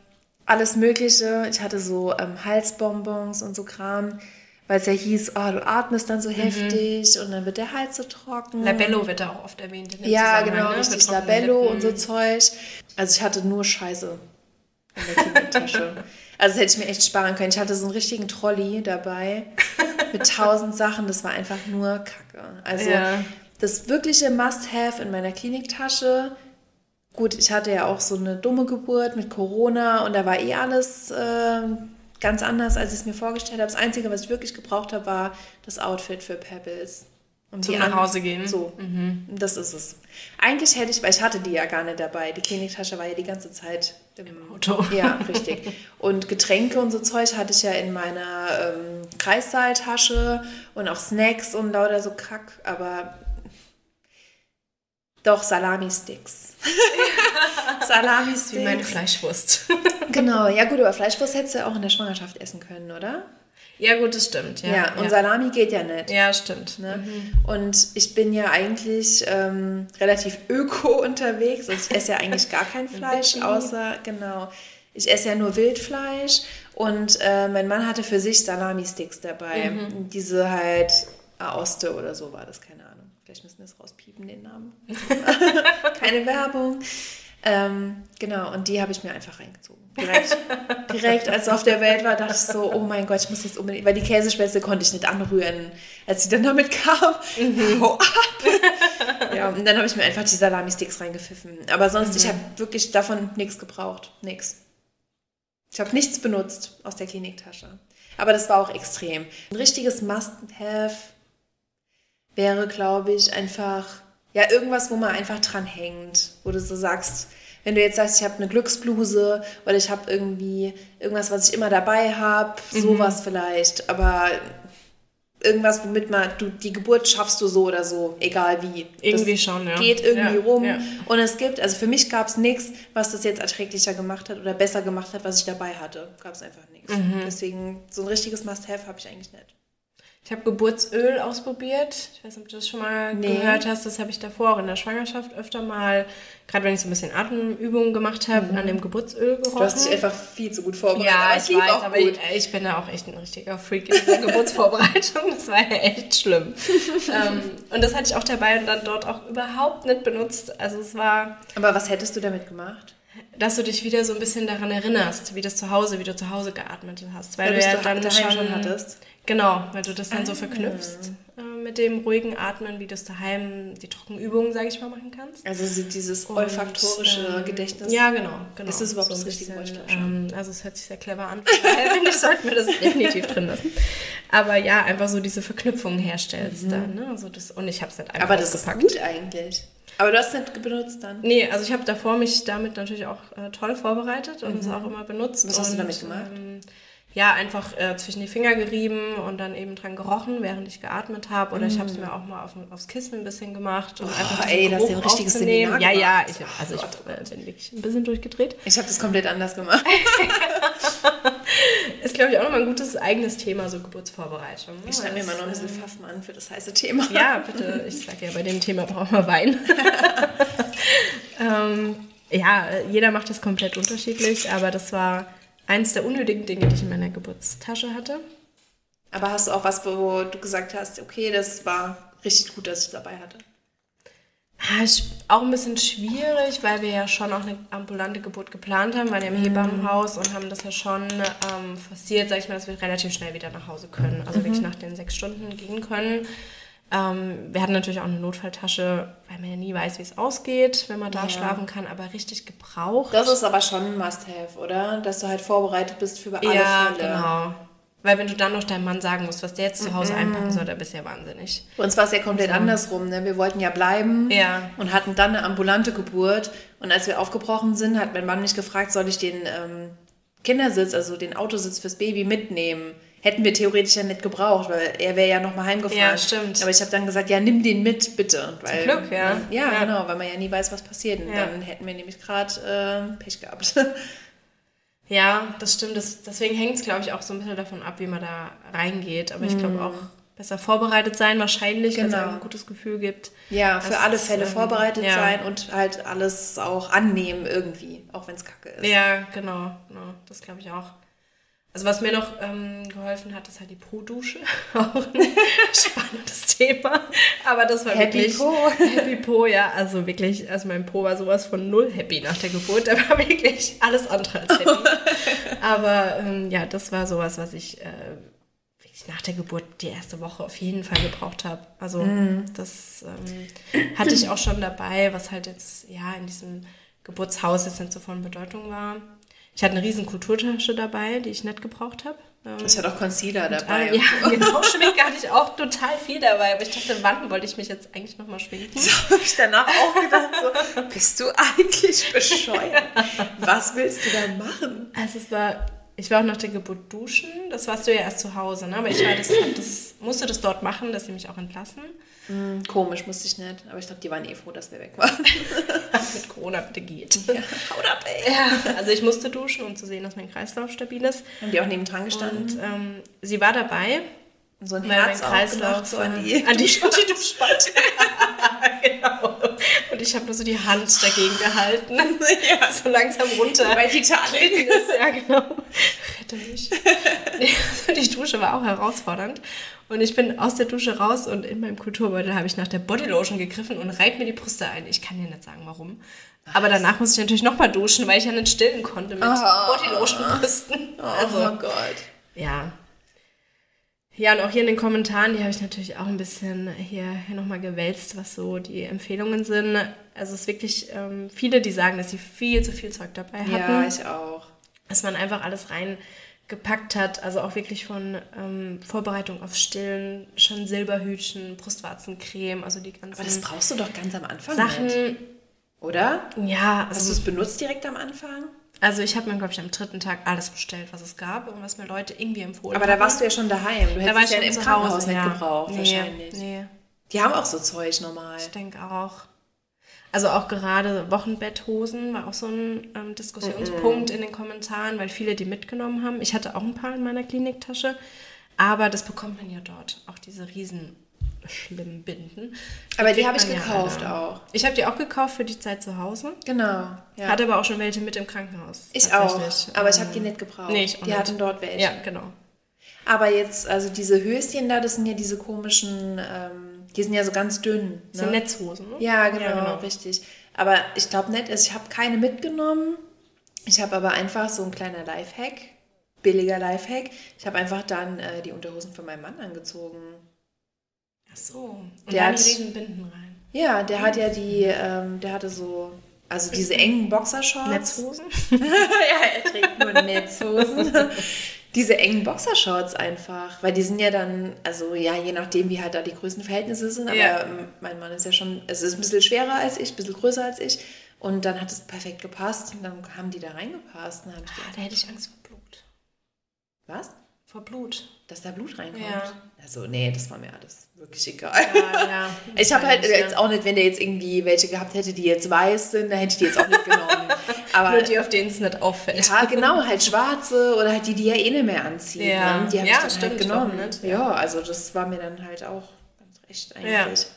Speaker 2: alles Mögliche. Ich hatte so ähm, Halsbonbons und so Kram, weil es ja hieß, oh, du atmest dann so heftig und dann wird der Hals so trocken.
Speaker 1: Labello wird da auch oft erwähnt. in dem
Speaker 2: Ja, genau,
Speaker 1: ne?
Speaker 2: richtig. Labello
Speaker 1: Lippen.
Speaker 2: und so Zeug. Also ich hatte nur Scheiße in der Kindertasche. also das hätte ich mir echt sparen können. Ich hatte so einen richtigen Trolley dabei mit tausend Sachen. Das war einfach nur Kacke. Also
Speaker 1: Ja.
Speaker 2: das wirkliche Must-Have in meiner Kliniktasche. Gut, ich hatte ja auch so eine dumme Geburt mit Corona und da war eh alles äh, ganz anders, als ich es mir vorgestellt habe. Das Einzige, was ich wirklich gebraucht habe, war das Outfit für Pebbles. Um
Speaker 1: Zum
Speaker 2: die
Speaker 1: nach Hause gehen.
Speaker 2: So, das ist es. Eigentlich hätte ich, weil ich hatte die ja gar nicht dabei. Die Kliniktasche war ja die ganze Zeit im,
Speaker 1: Auto.
Speaker 2: Ja, richtig. Und Getränke und so Zeug hatte ich ja in meiner ähm, Kreissaaltasche und auch Snacks und lauter so Kack, aber doch Salami-Sticks. Salami-Sticks.
Speaker 1: Wie meine Fleischwurst.
Speaker 2: Genau, ja gut, aber Fleischwurst hättest du ja auch in der Schwangerschaft essen können, oder?
Speaker 1: Ja, gut, das stimmt. Ja,
Speaker 2: Ja, und
Speaker 1: ja.
Speaker 2: Salami geht ja nicht.
Speaker 1: ja stimmt.
Speaker 2: Ne? Und ich bin ja eigentlich ähm, relativ öko unterwegs. Also ich esse ja eigentlich gar kein Fleisch, außer, genau, ich esse ja nur Wildfleisch. Und äh, mein Mann hatte für sich Salami-Sticks dabei. Diese halt Aoste oder so war das, keine Ahnung. Vielleicht müssen wir es rauspiepen, den Namen. keine Werbung. Ähm, genau, und die habe ich mir einfach reingezogen. Direkt, direkt, als er auf der Welt war, dachte ich so, oh mein Gott, ich muss jetzt unbedingt, weil die Käsespätzle konnte ich nicht anrühren, als sie dann damit kam.
Speaker 1: Mhm.
Speaker 2: Hau ab! ja, und dann habe ich mir einfach die Salami-Sticks reingepfiffen. Aber sonst, ich
Speaker 1: Mhm.
Speaker 2: habe wirklich davon nichts gebraucht. Nix. Ich habe nichts benutzt aus der Kliniktasche. Aber das war auch extrem. Ein richtiges Must-Have wäre, glaube ich, einfach, ja, irgendwas, wo man einfach dran hängt. Wo du so sagst, wenn du jetzt sagst, ich habe eine Glücksbluse oder ich habe irgendwie irgendwas, was ich immer dabei habe,
Speaker 1: Mhm.
Speaker 2: sowas vielleicht. Aber irgendwas, womit man, du, die Geburt schaffst du so oder so, egal wie.
Speaker 1: Irgendwie
Speaker 2: das
Speaker 1: schon, ja.
Speaker 2: Geht irgendwie
Speaker 1: Ja,
Speaker 2: rum.
Speaker 1: ja.
Speaker 2: Und es gibt, also für mich gab es nichts, was das jetzt erträglicher gemacht hat oder besser gemacht hat, was ich dabei hatte. Gab es einfach nichts.
Speaker 1: Mhm.
Speaker 2: Deswegen, so ein richtiges Must-Have habe ich eigentlich nicht.
Speaker 1: Ich habe Geburtsöl ausprobiert. Ich weiß nicht, ob du das schon mal
Speaker 2: Nee.
Speaker 1: gehört hast. Das habe ich davor auch in der Schwangerschaft öfter mal, gerade wenn ich so ein bisschen Atemübungen gemacht habe, an dem Geburtsöl gerochen.
Speaker 2: Mhm. Du hast dich einfach viel zu gut vorbereitet.
Speaker 1: ja, ich
Speaker 2: lief
Speaker 1: weiß,
Speaker 2: auch
Speaker 1: aber
Speaker 2: gut.
Speaker 1: ich, ich bin da auch echt ein richtiger Freak in dieser Geburtsvorbereitung. Das war ja echt schlimm. ähm, und das hatte ich auch dabei und dann dort auch überhaupt nicht benutzt. Also es war,
Speaker 2: Aber was hättest du damit gemacht?
Speaker 1: dass du dich wieder so ein bisschen daran erinnerst, wie das zu Hause, wie du zu Hause geatmet hast. Weil
Speaker 2: Weil
Speaker 1: du ja
Speaker 2: es
Speaker 1: dann schon
Speaker 2: hattest.
Speaker 1: Genau, weil du das dann
Speaker 2: Ah.
Speaker 1: so verknüpfst äh, mit dem ruhigen Atmen, wie du es daheim, die Trockenübungen, sage ich mal, machen kannst.
Speaker 2: Also so dieses
Speaker 1: Und,
Speaker 2: olfaktorische
Speaker 1: ähm,
Speaker 2: Gedächtnis.
Speaker 1: Ja, genau. genau.
Speaker 2: Ist das überhaupt
Speaker 1: ein
Speaker 2: das richtige Wort?
Speaker 1: Ähm, Also es hört sich sehr clever an. Ich, sollten wir das definitiv drin lassen. Aber ja, einfach so diese Verknüpfungen herstellst dann. Ne? Also das, und ich habe es nicht einfach
Speaker 2: Mhm. Aber das ist
Speaker 1: ausgepackt.
Speaker 2: gut eigentlich. Aber du hast es nicht benutzt dann.
Speaker 1: Nee, also ich habe davor mich damit natürlich auch äh, toll vorbereitet und es auch immer benutzt.
Speaker 2: Mhm. Was hast du
Speaker 1: und,
Speaker 2: damit gemacht?
Speaker 1: Ähm, ja, einfach äh, zwischen die Finger gerieben und dann eben dran gerochen, während ich geatmet habe. Oder ich habe es mir auch mal auf, aufs Kissen ein bisschen gemacht. Um einfach diesen
Speaker 2: Mhm. ey, da hast du
Speaker 1: Geruch
Speaker 2: ein richtiges. Seminar
Speaker 1: Ja, ja, ich, also ich äh, bin wirklich ein bisschen durchgedreht.
Speaker 2: Ich habe das komplett anders gemacht.
Speaker 1: Ist, glaube ich, auch nochmal ein gutes eigenes Thema, so Geburtsvorbereitung. ne?
Speaker 2: Ich schneide mir mal noch ein bisschen Pfaffen an für das heiße Thema.
Speaker 1: äh, Ja, bitte. Ich sage ja, bei dem Thema braucht man Wein. ähm, ja, jeder macht das komplett unterschiedlich, aber das war eins der unnötigen Dinge, die ich in meiner Geburtstasche hatte.
Speaker 2: Aber hast du auch was, wo du gesagt hast, okay, das war richtig gut, dass ich es dabei hatte?
Speaker 1: Ah, Auch ein bisschen schwierig, weil wir ja schon auch eine ambulante Geburt geplant haben, waren ja im Hebammenhaus und haben das ja schon ähm, forciert, sag ich mal, dass wir relativ schnell wieder nach Hause können. Also wirklich nach den sechs Stunden gehen können. Ähm, wir hatten natürlich auch eine Notfalltasche, weil man ja nie weiß, wie es ausgeht, wenn man da
Speaker 2: Ja.
Speaker 1: schlafen kann, aber richtig gebraucht.
Speaker 2: Das ist aber schon ein Must-Have, oder? Dass du halt vorbereitet bist für alle
Speaker 1: ja,
Speaker 2: Fälle.
Speaker 1: genau. Weil wenn du dann noch deinem Mann sagen musst, was der jetzt zu
Speaker 2: Mhm.
Speaker 1: Hause einpacken soll, dann bist du ja wahnsinnig.
Speaker 2: Bei uns war es ja komplett andersrum. Ne? Wir wollten ja bleiben
Speaker 1: Ja.
Speaker 2: und hatten dann eine ambulante Geburt. Und als wir aufgebrochen sind, hat mein Mann mich gefragt, soll ich den ähm, Kindersitz, also den Autositz fürs Baby mitnehmen? Hätten wir theoretisch ja nicht gebraucht, weil er wäre ja nochmal heimgefahren.
Speaker 1: Ja, stimmt.
Speaker 2: Aber ich habe dann gesagt, ja, nimm den mit, bitte. Weil,
Speaker 1: Glück, ja.
Speaker 2: Man, ja,
Speaker 1: Ja.
Speaker 2: genau, weil man ja nie weiß, was passiert. Und
Speaker 1: Ja.
Speaker 2: dann hätten wir nämlich gerade äh, Pech gehabt.
Speaker 1: Ja, das stimmt. Das, deswegen hängt es, glaube ich, auch so ein bisschen davon ab, wie man da reingeht. Aber ich glaube auch besser vorbereitet sein wahrscheinlich, weil es
Speaker 2: Genau.
Speaker 1: ein gutes Gefühl gibt.
Speaker 2: ja, für alle
Speaker 1: ist,
Speaker 2: Fälle
Speaker 1: ähm,
Speaker 2: vorbereitet
Speaker 1: ja.
Speaker 2: sein und halt alles auch annehmen irgendwie, auch wenn es kacke ist.
Speaker 1: Ja, genau. genau das glaube ich auch. Also was mir noch ähm, geholfen hat, ist halt die Po-Dusche. Auch ein spannendes Thema. Aber das war
Speaker 2: Happy
Speaker 1: wirklich...
Speaker 2: Po.
Speaker 1: Happy Po, ja. Also wirklich, also mein Po war sowas von null happy nach der Geburt. Da war wirklich alles andere als happy. Aber ähm, ja, das war sowas, was ich äh, wirklich nach der Geburt die erste Woche auf jeden Fall gebraucht habe. Also das ähm, hatte ich auch schon dabei, was halt jetzt ja in diesem Geburtshaus jetzt nicht so von Bedeutung war. Ich hatte eine riesen Kulturtasche dabei, die ich nicht gebraucht habe.
Speaker 2: Ich hatte auch Concealer
Speaker 1: ah,
Speaker 2: dabei.
Speaker 1: ja, genau, Schminke hatte ich auch total viel dabei. Aber ich dachte, wann wollte ich mich jetzt eigentlich nochmal schminken?
Speaker 2: habe ich danach auch gedacht, so, bist du eigentlich bescheuert? Was willst du da machen?
Speaker 1: Also es war, ich war auch nach der Geburt duschen. Das warst du ja erst zu Hause, ne? Aber ich war das, das, musste das dort machen, dass sie mich auch entlassen.
Speaker 2: Komisch, musste ich nicht. Aber ich glaube, die waren eh froh, dass wir weg waren.
Speaker 1: Mit Corona bitte geht.
Speaker 2: Haut ab, ey.
Speaker 1: Ja, also ich musste duschen, um zu sehen, dass mein Kreislauf stabil ist.
Speaker 2: Haben die auch nebendran gestanden?
Speaker 1: Und ähm, sie war dabei,
Speaker 2: so ein Herz
Speaker 1: Kreislauf
Speaker 2: so an die.
Speaker 1: an die, die Duschspalte. genau. Und ich habe nur so die Hand dagegen gehalten.
Speaker 2: ja.
Speaker 1: so langsam runter.
Speaker 2: Bei Titanic.
Speaker 1: ist, ja, genau. Also die Dusche war auch herausfordernd. Und ich bin aus der Dusche raus und in meinem Kulturbeutel habe ich nach der Bodylotion gegriffen und reibt mir die Brüste ein. Ich kann dir nicht sagen, warum. Aber danach muss ich natürlich nochmal duschen, weil ich ja nicht stillen konnte mit
Speaker 2: Oh.
Speaker 1: Bodylotion-Brüsten.
Speaker 2: Also,
Speaker 1: Also,
Speaker 2: oh Gott.
Speaker 1: ja. Ja, und auch hier in den Kommentaren, die habe ich natürlich auch ein bisschen hier, hier nochmal gewälzt, was so die Empfehlungen sind. Also es ist wirklich ähm, viele, die sagen, dass sie viel zu viel Zeug dabei hatten
Speaker 2: Ja, ich auch.
Speaker 1: dass man einfach alles reingepackt hat. Also auch wirklich von ähm, Vorbereitung auf Stillen, schon Silberhütchen, Brustwarzencreme, also die ganzen
Speaker 2: Aber das brauchst du doch ganz am Anfang
Speaker 1: Sachen.
Speaker 2: Nicht, oder?
Speaker 1: Ja,
Speaker 2: Hast du
Speaker 1: also,
Speaker 2: es benutzt direkt am Anfang?
Speaker 1: also ich habe mir, glaube ich, am dritten Tag alles bestellt, was es gab und was mir Leute irgendwie empfohlen
Speaker 2: Aber da warst du ja schon daheim. Du
Speaker 1: da
Speaker 2: hättest es ja im Krankenhaus
Speaker 1: Hause,
Speaker 2: nicht
Speaker 1: ja.
Speaker 2: gebraucht,
Speaker 1: nee,
Speaker 2: wahrscheinlich.
Speaker 1: Nee,
Speaker 2: Die haben auch so Zeug normal.
Speaker 1: ich denke auch. Also auch gerade Wochenbetthosen war auch so ein ähm, Diskussionspunkt in den Kommentaren, weil viele die mitgenommen haben. Ich hatte auch ein paar in meiner Kliniktasche, aber das bekommt man ja dort. Auch diese riesen schlimmen Binden.
Speaker 2: Aber die habe ich
Speaker 1: ja
Speaker 2: gekauft
Speaker 1: alle.
Speaker 2: auch.
Speaker 1: Ich habe die auch gekauft für die Zeit zu Hause.
Speaker 2: Genau. Ja.
Speaker 1: Hatte aber auch schon welche mit im Krankenhaus.
Speaker 2: ich auch. Aber ich
Speaker 1: Ähm,
Speaker 2: habe die nicht gebraucht.
Speaker 1: Nee, ich auch
Speaker 2: die
Speaker 1: nicht.
Speaker 2: hatten dort welche.
Speaker 1: Ja, genau.
Speaker 2: Aber jetzt, also diese Höschen da, das sind ja diese komischen, ähm, die sind ja so ganz dünn.
Speaker 1: Das sind
Speaker 2: Ne?
Speaker 1: Netzhosen. ne?
Speaker 2: Ja, genau, richtig. Aber ich glaube nicht, also ich habe keine mitgenommen. Ich habe aber einfach so ein kleiner Lifehack, billiger Lifehack. Ich habe einfach dann äh, die Unterhosen von meinem Mann angezogen.
Speaker 1: Ach so. Und
Speaker 2: Der
Speaker 1: dann
Speaker 2: hat-
Speaker 1: die riesen Binden rein.
Speaker 2: Ja, der hat ja die, ähm, der hatte so, also diese engen Boxershorts.
Speaker 1: Netzhosen?
Speaker 2: ja, er trägt nur Netzhosen. Diese engen Boxershorts einfach, weil die sind ja dann, also ja, je nachdem, wie halt da die Größenverhältnisse sind, aber
Speaker 1: Ja.
Speaker 2: mein Mann ist ja schon, es ist ein bisschen schwerer als ich, ein bisschen größer als ich und dann hat es perfekt gepasst und dann haben die da reingepasst. Dann
Speaker 1: Ah, da hätte ich Angst vor Blut.
Speaker 2: was?
Speaker 1: Vor Blut.
Speaker 2: Dass da Blut reinkommt?
Speaker 1: Ja.
Speaker 2: Also, nee, das war mir alles wirklich egal.
Speaker 1: Ja, ja.
Speaker 2: Ich habe halt jetzt auch nicht, wenn der jetzt irgendwie welche gehabt hätte, die jetzt weiß sind, dann hätte ich die jetzt auch nicht genommen. Aber
Speaker 1: Nur die, auf denen es nicht auffällt.
Speaker 2: Ja, genau, halt schwarze oder halt die, die ja eh nicht mehr anziehen.
Speaker 1: Ja.
Speaker 2: Ne? Die habe ich dann
Speaker 1: stimmt,
Speaker 2: halt genommen.
Speaker 1: nicht?
Speaker 2: Ja, also das war mir dann halt auch ganz recht eigentlich.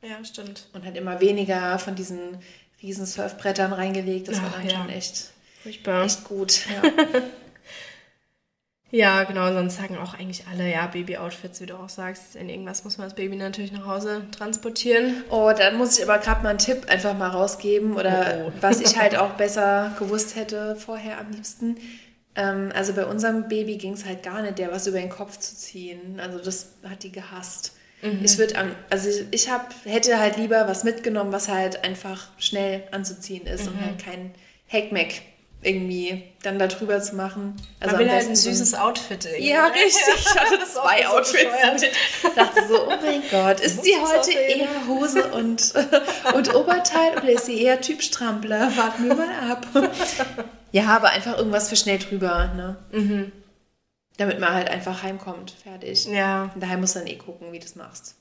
Speaker 1: Ja, stimmt.
Speaker 2: Und halt immer weniger von diesen riesen Surfbrettern reingelegt. Das war dann schon echt,
Speaker 1: Furchtbar.
Speaker 2: echt gut. Ja.
Speaker 1: Ja, genau, sonst sagen auch eigentlich alle, ja, Baby-Outfits, wie du auch sagst. In irgendwas muss man das Baby natürlich nach Hause transportieren.
Speaker 2: Oh, dann muss ich aber gerade mal einen Tipp einfach mal rausgeben oder
Speaker 1: Oh, oh.
Speaker 2: was ich halt auch besser gewusst hätte vorher am liebsten. Ähm, also bei unserem Baby ging es halt gar nicht, der was über den Kopf zu ziehen. Also das hat die gehasst.
Speaker 1: Mhm.
Speaker 2: Ich würde also ich, ich hab, hätte halt lieber was mitgenommen, was halt einfach schnell anzuziehen ist
Speaker 1: Mhm.
Speaker 2: und halt kein Hackmack irgendwie dann da drüber zu machen. Also
Speaker 1: Man will halt ein süßes Outfit irgendwie.
Speaker 2: ja, richtig. Ich hatte zwei Outfits. Ich dachte so, oh mein Gott, ist
Speaker 1: das
Speaker 2: heute eher Hose und, und Oberteil oder ist sie eher Typ Strampler? Warten wir mal ab. Ja, aber einfach irgendwas für schnell drüber, ne?
Speaker 1: Mhm.
Speaker 2: Damit man halt einfach heimkommt, fertig.
Speaker 1: Ja.
Speaker 2: Und daheim musst du dann eh gucken, wie du das machst.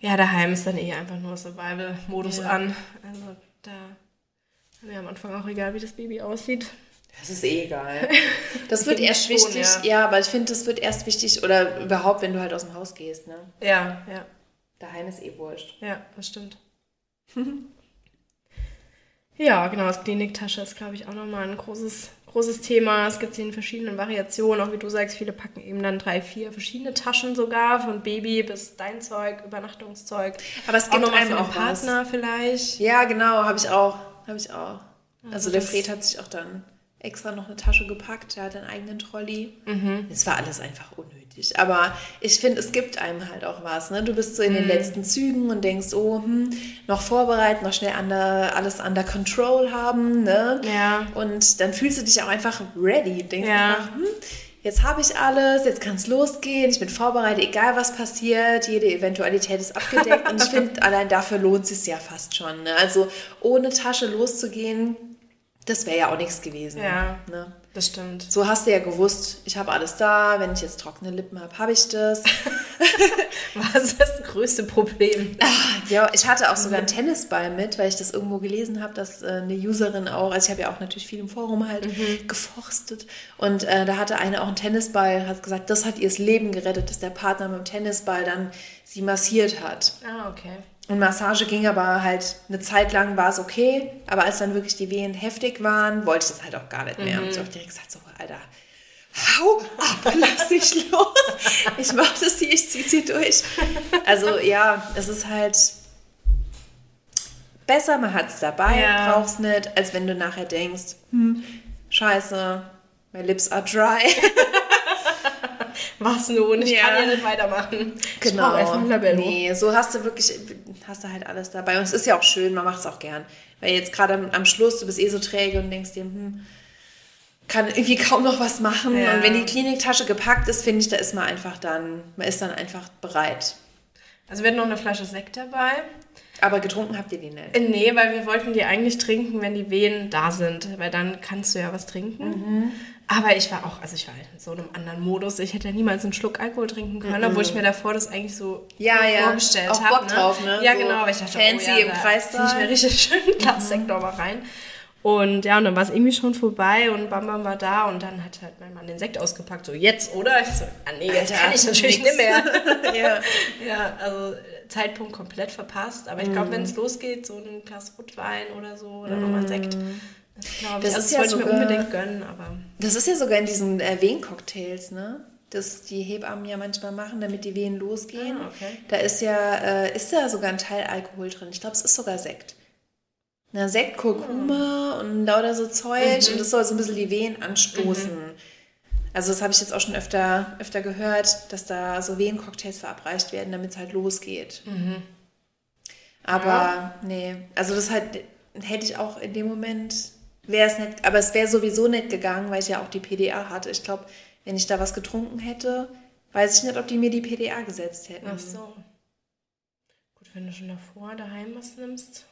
Speaker 1: Ja, daheim ist dann eh einfach nur Survival-Modus
Speaker 2: Ja.
Speaker 1: an. Also da mir am Anfang auch egal, wie das Baby aussieht.
Speaker 2: Das ist eh egal. Das wird erst
Speaker 1: schon,
Speaker 2: wichtig,
Speaker 1: ja.
Speaker 2: ja. aber ich finde, das wird erst wichtig, oder überhaupt, wenn du halt aus dem Haus gehst, ne?
Speaker 1: Ja, ja,
Speaker 2: Daheim ist eh wurscht.
Speaker 1: ja, das stimmt. ja, genau, das Kliniktasche ist, glaube ich, auch nochmal ein großes, großes Thema. Es gibt sie in verschiedenen Variationen, auch wie du sagst, viele packen eben dann drei, vier verschiedene Taschen sogar, von Baby bis dein Zeug, Übernachtungszeug.
Speaker 2: Aber es
Speaker 1: Auch
Speaker 2: gibt
Speaker 1: nochmal
Speaker 2: einem
Speaker 1: für den
Speaker 2: auch was.
Speaker 1: Partner vielleicht.
Speaker 2: Ja, genau, habe ich auch. Habe ich auch. Also der Fred hat sich auch dann extra noch eine Tasche gepackt. Der hat einen eigenen Trolley. Es war alles einfach unnötig. Aber ich finde, es gibt einem halt auch was. Ne? Du bist so in den letzten Zügen und denkst, oh, hm, noch vorbereiten, noch schnell under, alles under control haben. Ne?
Speaker 1: Ja.
Speaker 2: Und dann fühlst du dich auch einfach ready. Denkst
Speaker 1: Ja.
Speaker 2: einfach, hm, jetzt habe ich alles, jetzt kann es losgehen, ich bin vorbereitet, egal was passiert, jede Eventualität ist abgedeckt. und ich finde, allein dafür lohnt es sich ja fast schon. Ne? Also ohne Tasche loszugehen, das wäre ja auch nichts gewesen.
Speaker 1: Ja.
Speaker 2: Ne?
Speaker 1: Das stimmt.
Speaker 2: So hast du ja gewusst, ich habe alles da, wenn ich jetzt trockene Lippen habe, habe ich das.
Speaker 1: Was ist das größte Problem?
Speaker 2: Ja, ich hatte auch sogar einen Tennisball mit, weil ich das irgendwo gelesen habe, dass äh, eine Userin auch, also ich habe ja auch natürlich viel im Forum halt geforstet und äh, da hatte eine auch einen Tennisball, hat gesagt, das hat ihr das Leben gerettet, dass der Partner mit dem Tennisball dann sie massiert hat.
Speaker 1: Ah, okay.
Speaker 2: Und Massage ging aber halt eine Zeit lang war es okay, aber als dann wirklich die Wehen heftig waren, wollte ich das halt auch gar nicht mehr. Und ich habe auch direkt gesagt, so, Alter, hau ab, lass dich los. Ich mach das hier, ich zieh sie durch. Also ja, es ist halt besser, man hat es dabei,
Speaker 1: Ja.
Speaker 2: brauchst nicht, als wenn du nachher denkst, hm, scheiße, my lips are dry.
Speaker 1: Was nun? Ich
Speaker 2: Ja.
Speaker 1: kann ja nicht weitermachen. Ich brauche erstmal ein Labello.
Speaker 2: Genau. Nee, so hast du wirklich, hast du halt alles dabei. Und es ist ja auch schön, man macht es auch gern. Weil jetzt gerade am, am Schluss, du bist eh so träge und denkst dir, hm, kann irgendwie kaum noch was machen.
Speaker 1: Ja.
Speaker 2: Und wenn die Kliniktasche gepackt ist, finde ich, da ist man einfach dann, man ist dann einfach bereit.
Speaker 1: Also wir hatten noch eine Flasche Sekt dabei.
Speaker 2: Aber getrunken habt ihr die nicht.
Speaker 1: Äh, Nee, weil wir wollten die eigentlich trinken, wenn die Wehen da sind, weil dann kannst du ja was trinken.
Speaker 2: Mhm.
Speaker 1: Aber ich war auch, also ich war in so einem anderen Modus. Ich hätte ja niemals einen Schluck Alkohol trinken können, obwohl ich mir davor das eigentlich so
Speaker 2: Mhm. Ja, ja.
Speaker 1: vorgestellt habe.
Speaker 2: Bock drauf, ne?
Speaker 1: Ja,
Speaker 2: So
Speaker 1: genau. ich dachte,
Speaker 2: fancy
Speaker 1: oh, ja,
Speaker 2: im
Speaker 1: da
Speaker 2: Kreissaal.
Speaker 1: zieh ich mir richtig schön ein Glas Sekt noch mal rein. Und ja, und dann war es irgendwie schon vorbei und Bam Bam war da und dann hat halt mein Mann den Sekt ausgepackt. So, jetzt, oder? Ich so, ah nee, jetzt
Speaker 2: Alter,
Speaker 1: kann ich natürlich
Speaker 2: nix.
Speaker 1: nicht mehr.
Speaker 2: ja.
Speaker 1: Ja, also äh, Zeitpunkt komplett verpasst. Aber ich glaube,
Speaker 2: Mhm.
Speaker 1: wenn es losgeht, so ein Glas Rotwein oder so oder nochmal ein Sekt, das glaube ich.
Speaker 2: Das
Speaker 1: also
Speaker 2: ist
Speaker 1: das
Speaker 2: ja
Speaker 1: wollte ich mir
Speaker 2: sogar-
Speaker 1: unbedingt gönnen, aber
Speaker 2: Das ist ja sogar in diesen äh, Wehencocktails, ne? Das die Hebammen ja manchmal machen, damit die Wehen losgehen.
Speaker 1: Ah, okay.
Speaker 2: Da ist ja, äh, ist ja sogar ein Teil Alkohol drin. Ich glaube, es ist sogar Sekt. Na, Sekt, Kurkuma und lauter so Zeug. Und das soll so ein bisschen die Wehen anstoßen. Also das habe ich jetzt auch schon öfter, öfter gehört, dass da so Wehencocktails verabreicht werden, damit es halt losgeht. Aber
Speaker 1: Ja.
Speaker 2: nee, also das halt hätte ich auch in dem Moment, wäre es nicht, aber es wäre sowieso nicht gegangen, weil ich ja auch die PDA hatte. Ich glaube, wenn ich da was getrunken hätte, weiß ich nicht, ob die mir die PDA gesetzt hätten.
Speaker 1: ach so. Gut, wenn du schon davor daheim was nimmst,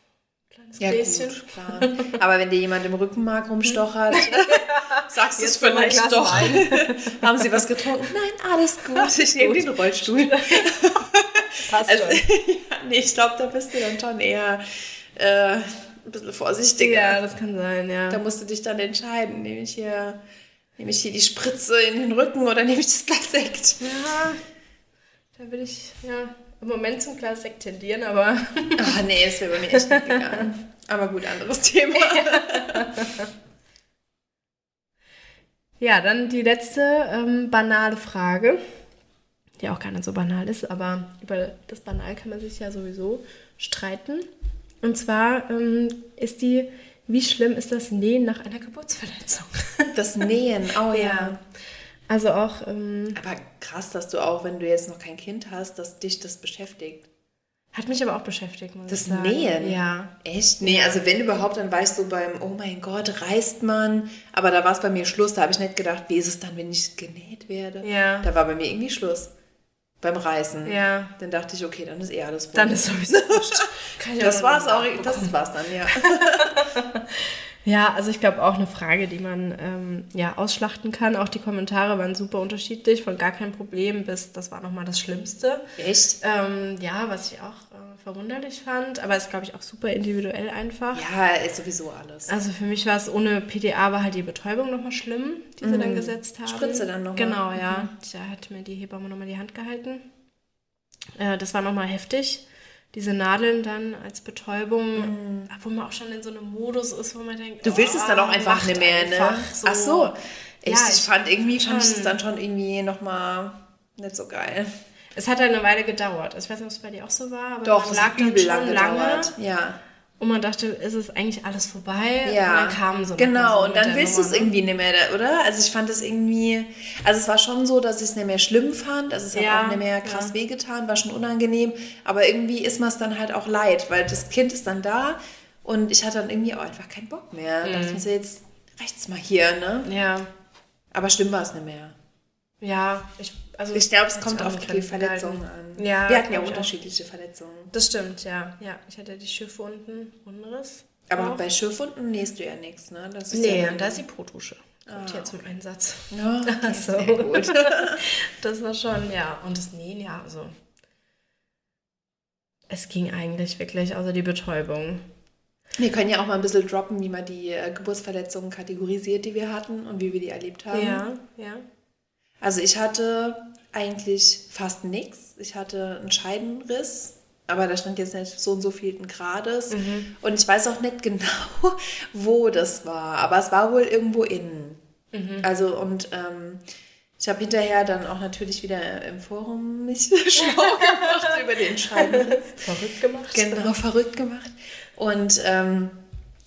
Speaker 1: kleines
Speaker 2: Ja,
Speaker 1: Gläschen.
Speaker 2: gut, klar. Aber wenn dir jemand im Rückenmark rumstochert, sagst du es vielleicht doch. Haben sie was getrunken? Nein, alles gut. Ich nehme den Rollstuhl.
Speaker 1: Passt
Speaker 2: Also,
Speaker 1: schon.
Speaker 2: ja, nee, ich glaube, da bist du dann schon eher äh, ein bisschen vorsichtiger.
Speaker 1: Ja, das kann sein, ja.
Speaker 2: Da musst du dich dann entscheiden. Nehme ich hier, nehme ich hier die Spritze in den Rücken oder nehme ich das Glas Sekt?
Speaker 1: Ja, da will ich ja im Moment zum Glas Sekt tendieren, aber
Speaker 2: Ach nee, das wäre bei mir echt nicht gegangen. Aber gut, anderes Thema.
Speaker 1: Ja, dann die letzte ähm, banale Frage, die auch gar nicht so banal ist, aber über das Banal kann man sich ja sowieso streiten. Und zwar ähm, ist die, wie schlimm ist das Nähen nach einer Geburtsverletzung?
Speaker 2: Das Nähen, oh ja.
Speaker 1: Also auch, ähm,
Speaker 2: Aber krass, dass du auch, wenn du jetzt noch kein Kind hast, dass dich das beschäftigt.
Speaker 1: hat mich aber auch beschäftigt, muss
Speaker 2: Das
Speaker 1: ich sagen.
Speaker 2: Nähen?
Speaker 1: Ja.
Speaker 2: Echt? Nee, also wenn überhaupt, dann weißt du beim, oh mein Gott, reißt man. Aber da war es bei mir Schluss. Da habe ich nicht gedacht, wie ist es dann, wenn ich genäht werde?
Speaker 1: Ja.
Speaker 2: Da war bei mir irgendwie Schluss. Beim Reißen.
Speaker 1: Ja.
Speaker 2: Dann dachte ich, okay, dann ist eh alles
Speaker 1: Dann
Speaker 2: rum.
Speaker 1: ist sowieso wurscht.
Speaker 2: Das war's auch. Das war's dann, ja.
Speaker 1: Ja, also ich glaube auch eine Frage, die man ähm, ja ausschlachten kann. Auch die Kommentare waren super unterschiedlich, von gar kein Problem bis das war nochmal das Schlimmste.
Speaker 2: Echt?
Speaker 1: Ähm, ja, was ich auch äh, verwunderlich fand, aber ist glaube ich auch super individuell einfach.
Speaker 2: Ja, ist sowieso alles.
Speaker 1: Also für mich war es ohne PDA war halt die Betäubung nochmal schlimm, die sie dann gesetzt haben.
Speaker 2: Mhm. Spritze dann noch mal.
Speaker 1: Genau, ja. Da hat mir die Hebamme nochmal die Hand gehalten. Äh, das war nochmal heftig. Diese Nadeln dann als Betäubung, wo man auch schon in so einem Modus ist, wo man denkt,
Speaker 2: Mhm. Du willst es dann auch
Speaker 1: oh,
Speaker 2: einfach nicht mehr, ne?
Speaker 1: einfach
Speaker 2: Ach so. Echt,
Speaker 1: Ja,
Speaker 2: ich
Speaker 1: ich
Speaker 2: fand irgendwie, fand ich das dann schon irgendwie nochmal nicht so geil.
Speaker 1: Es hat halt eine Weile gedauert. Ich weiß nicht, ob es bei dir auch so war, aber
Speaker 2: Doch,
Speaker 1: man
Speaker 2: es
Speaker 1: lag
Speaker 2: hat
Speaker 1: dann
Speaker 2: übel
Speaker 1: schon
Speaker 2: lang gedauert. Ja.
Speaker 1: Und man dachte, ist es eigentlich alles vorbei?
Speaker 2: Ja,
Speaker 1: Und dann kam so
Speaker 2: genau.
Speaker 1: so
Speaker 2: und dann willst du es
Speaker 1: ne?
Speaker 2: irgendwie nicht mehr, oder? Also ich fand es irgendwie, also es war schon so, dass ich es nicht mehr schlimm fand. Also es hat
Speaker 1: Ja,
Speaker 2: auch nicht mehr krass
Speaker 1: ja.
Speaker 2: wehgetan, war schon unangenehm. Aber irgendwie ist man es dann halt auch leid, weil das Kind ist dann da und ich hatte dann irgendwie auch einfach keinen Bock mehr.
Speaker 1: Mhm.
Speaker 2: Da dachte ich mir so, jetzt reicht's mal hier, ne?
Speaker 1: Ja,
Speaker 2: Aber schlimm war es nicht mehr.
Speaker 1: Ja. Ich, also,
Speaker 2: Ich glaube, es kommt auf die Verletzungen an.
Speaker 1: Ja,
Speaker 2: Wir hatten ja
Speaker 1: ich auch.
Speaker 2: unterschiedliche Verletzungen.
Speaker 1: Das stimmt, ja. Ja, ich hatte die Schiffwunden, Unriss.
Speaker 2: Aber
Speaker 1: auch.
Speaker 2: bei Schürfwunden nähst du ja nichts, ne? Das ist
Speaker 1: Nee,
Speaker 2: ja
Speaker 1: und da ist die Brotdusche. Kommt hier zum Einsatz.
Speaker 2: Ja, okay,
Speaker 1: so.
Speaker 2: sehr gut.
Speaker 1: Das war schon, ja. Und das Nähen, ja, also. Es ging eigentlich wirklich, außer die Betäubung.
Speaker 2: Wir können ja auch mal ein bisschen droppen, wie man die äh, Geburtsverletzungen kategorisiert, die wir hatten und wie wir die erlebt haben.
Speaker 1: Ja, ja.
Speaker 2: Also ich hatte eigentlich fast nichts. Ich hatte einen Scheidenriss, aber da stand jetzt nicht so und so vielten Grades. Und ich weiß auch nicht genau, wo das war, aber es war wohl irgendwo innen. Also und ähm, ich habe hinterher dann auch natürlich wieder im Forum mich schlau gemacht über den Scheidenriss.
Speaker 1: Verrückt gemacht.
Speaker 2: Genau, verrückt gemacht. Und ähm,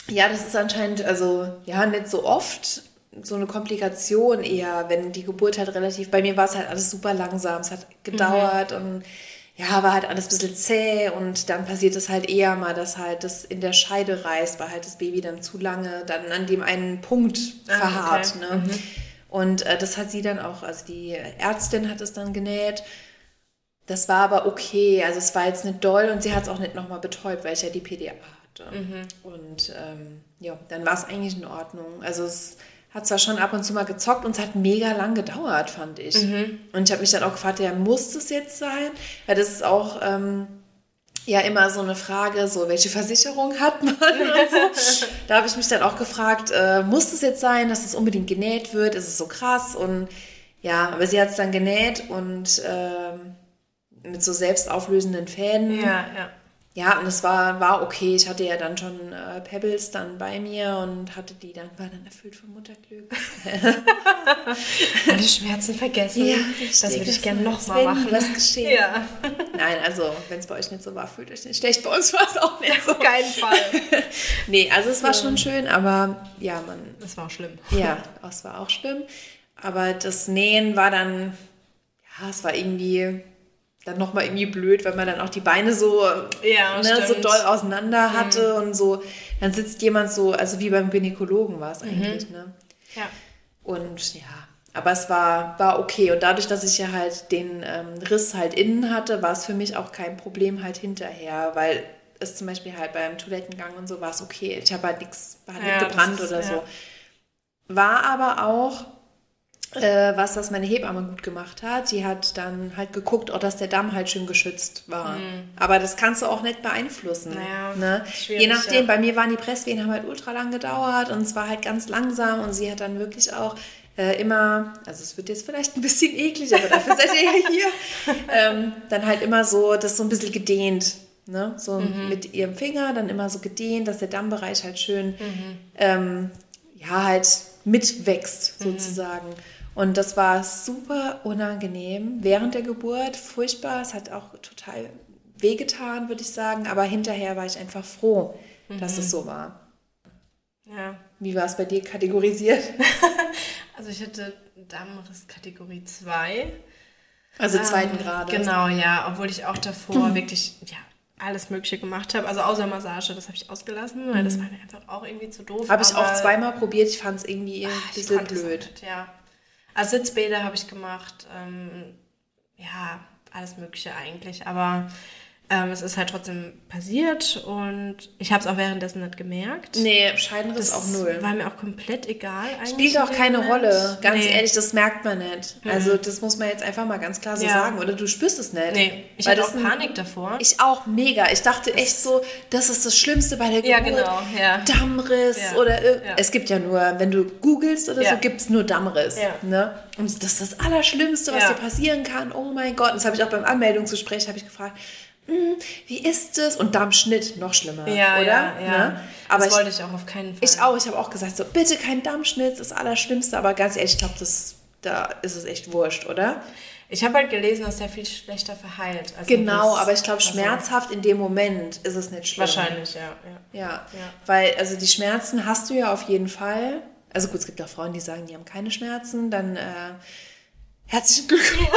Speaker 2: ja, das ist anscheinend, also ja, nicht so oft so eine Komplikation eher, wenn die Geburt halt relativ, bei mir war es halt alles super langsam, es hat gedauert und ja, war halt alles ein bisschen zäh und dann passiert es halt eher mal, dass halt das in der Scheide reißt, weil halt das Baby dann zu lange dann an dem einen Punkt
Speaker 1: Ah,
Speaker 2: verharrt.
Speaker 1: okay.
Speaker 2: Ne? Und äh, das hat sie dann auch, also die Ärztin hat es dann genäht. Das war aber okay, also es war jetzt nicht doll und sie hat es auch nicht nochmal betäubt, weil ich ja die PDA hatte. Und ähm, ja, dann war es eigentlich in Ordnung. Also es hat zwar schon ab und zu mal gezockt und es hat mega lang gedauert, fand ich. Und ich habe mich dann auch gefragt, ja, muss das jetzt sein? Weil das ist auch ähm, ja immer so eine Frage, so welche Versicherung hat man und so. Da habe ich mich dann auch gefragt, äh, muss es jetzt sein, dass es unbedingt genäht wird? Ist es so krass? Und ja, aber sie hat es dann genäht und ähm, mit so selbstauflösenden Fäden.
Speaker 1: Ja, ja.
Speaker 2: Ja, und es war, war okay. Ich hatte ja dann schon äh, Pebbles dann bei mir und hatte die dann, war dann erfüllt von Mutterglück.
Speaker 1: Alle Schmerzen vergessen. das würde ich gerne nochmal machen.
Speaker 2: was geschehen.
Speaker 1: Ja,
Speaker 2: Nein, also, wenn es bei euch nicht so war, fühlt euch nicht schlecht. Bei uns war es auch nicht so.
Speaker 1: auf keinen Fall.
Speaker 2: Nee, also es war schon schön, aber ja, man,
Speaker 1: Das war auch schlimm.
Speaker 2: ja, es war auch schlimm. Aber das Nähen war dann, ja, es war irgendwie dann nochmal irgendwie blöd, weil man dann auch die Beine so,
Speaker 1: Ja,
Speaker 2: ne, so doll auseinander hatte und so, dann sitzt jemand so, also wie beim Gynäkologen war es eigentlich, ne?
Speaker 1: Ja.
Speaker 2: Und ja, aber es war, war okay. Und dadurch, dass ich ja halt den ähm, Riss halt innen hatte, war es für mich auch kein Problem halt hinterher, weil es zum Beispiel halt beim Toilettengang und so war es okay. Ich habe halt nichts, war halt
Speaker 1: Ja,
Speaker 2: nicht gebrannt
Speaker 1: ist-
Speaker 2: oder
Speaker 1: ja.
Speaker 2: so. War aber auch äh, was, das meine Hebamme gut gemacht hat. Die hat dann halt geguckt, auch dass der Damm halt schön geschützt war. Aber das kannst du auch nicht beeinflussen.
Speaker 1: Mhm. Naja,
Speaker 2: ne? Je nachdem,
Speaker 1: ja.
Speaker 2: bei mir waren die Presswehen haben halt ultra lang gedauert und es war halt ganz langsam und sie hat dann wirklich auch äh, immer, also es wird jetzt vielleicht ein bisschen eklig, aber dafür seid ihr ja hier, ähm, dann halt immer so, das so ein bisschen gedehnt. Ne? So
Speaker 1: Mhm.
Speaker 2: mit ihrem Finger dann immer so gedehnt, dass der Dammbereich halt schön
Speaker 1: Mhm.
Speaker 2: ähm, ja, halt mitwächst,
Speaker 1: Mhm.
Speaker 2: Und das war super unangenehm während der Geburt, furchtbar. Es hat auch total wehgetan, würde ich sagen. Aber hinterher war ich einfach froh, dass
Speaker 1: Mhm.
Speaker 2: es so war.
Speaker 1: Ja.
Speaker 2: Wie war es bei dir kategorisiert?
Speaker 1: Also ich hatte Dammriss Kategorie 2.
Speaker 2: Also zweiten
Speaker 1: Ähm,
Speaker 2: Grades.
Speaker 1: Genau, ja. Obwohl ich auch davor wirklich ja, alles Mögliche gemacht habe. Also außer Massage, das habe ich ausgelassen, weil das war mir einfach auch irgendwie zu doof.
Speaker 2: Habe ich auch zweimal probiert. Ich fand es irgendwie ein
Speaker 1: Ah,
Speaker 2: bisschen blöd.
Speaker 1: nicht, ja. Also Sitzbäder habe ich gemacht. Ähm, ja, alles Mögliche eigentlich. Aber ähm, es ist halt trotzdem passiert und ich habe es auch währenddessen nicht gemerkt.
Speaker 2: Nee, Scheidenriss auch null.
Speaker 1: war mir auch komplett egal eigentlich.
Speaker 2: Spielt auch keine
Speaker 1: Moment.
Speaker 2: Rolle. Ganz
Speaker 1: Nee.
Speaker 2: ehrlich, das merkt man nicht. Also das muss man jetzt einfach mal ganz klar so
Speaker 1: Ja.
Speaker 2: sagen. Oder du spürst es nicht.
Speaker 1: Nee, ich hatte
Speaker 2: das
Speaker 1: auch Panik davor.
Speaker 2: Ich auch mega. Ich dachte echt so, das ist das Schlimmste bei der Geburt.
Speaker 1: Ja, genau, ja.
Speaker 2: Dammriss
Speaker 1: Ja,
Speaker 2: oder
Speaker 1: ja.
Speaker 2: es gibt ja nur, wenn du googelst oder so, gibt es nur Dammriss.
Speaker 1: Ja.
Speaker 2: Ne? Und das ist das Allerschlimmste, was dir passieren kann. Oh mein Gott. Und das habe ich auch beim Anmeldungsgespräch habe ich gefragt, "Hm, wie ist es? Und Dammschnitt, noch schlimmer,
Speaker 1: ja,
Speaker 2: oder?
Speaker 1: ja, ja.
Speaker 2: Ne? Aber
Speaker 1: das
Speaker 2: ich,
Speaker 1: wollte ich auch auf keinen Fall.
Speaker 2: ich auch, ich habe auch gesagt, so bitte kein Dammschnitt, das ist das Allerschlimmste. Aber ganz ehrlich, ich glaube, das da ist es echt wurscht, oder?
Speaker 1: Ich habe halt gelesen, dass der viel schlechter verheilt. Also
Speaker 2: Genau,
Speaker 1: das-
Speaker 2: aber ich glaube, schmerzhaft in dem Moment ist es nicht schlimm.
Speaker 1: Wahrscheinlich, ja. ja.
Speaker 2: Ja,
Speaker 1: Ja.
Speaker 2: weil also die Schmerzen hast du ja auf jeden Fall. Also gut, es gibt auch Frauen, die sagen, die haben keine Schmerzen, dann äh, herzlichen Glückwunsch.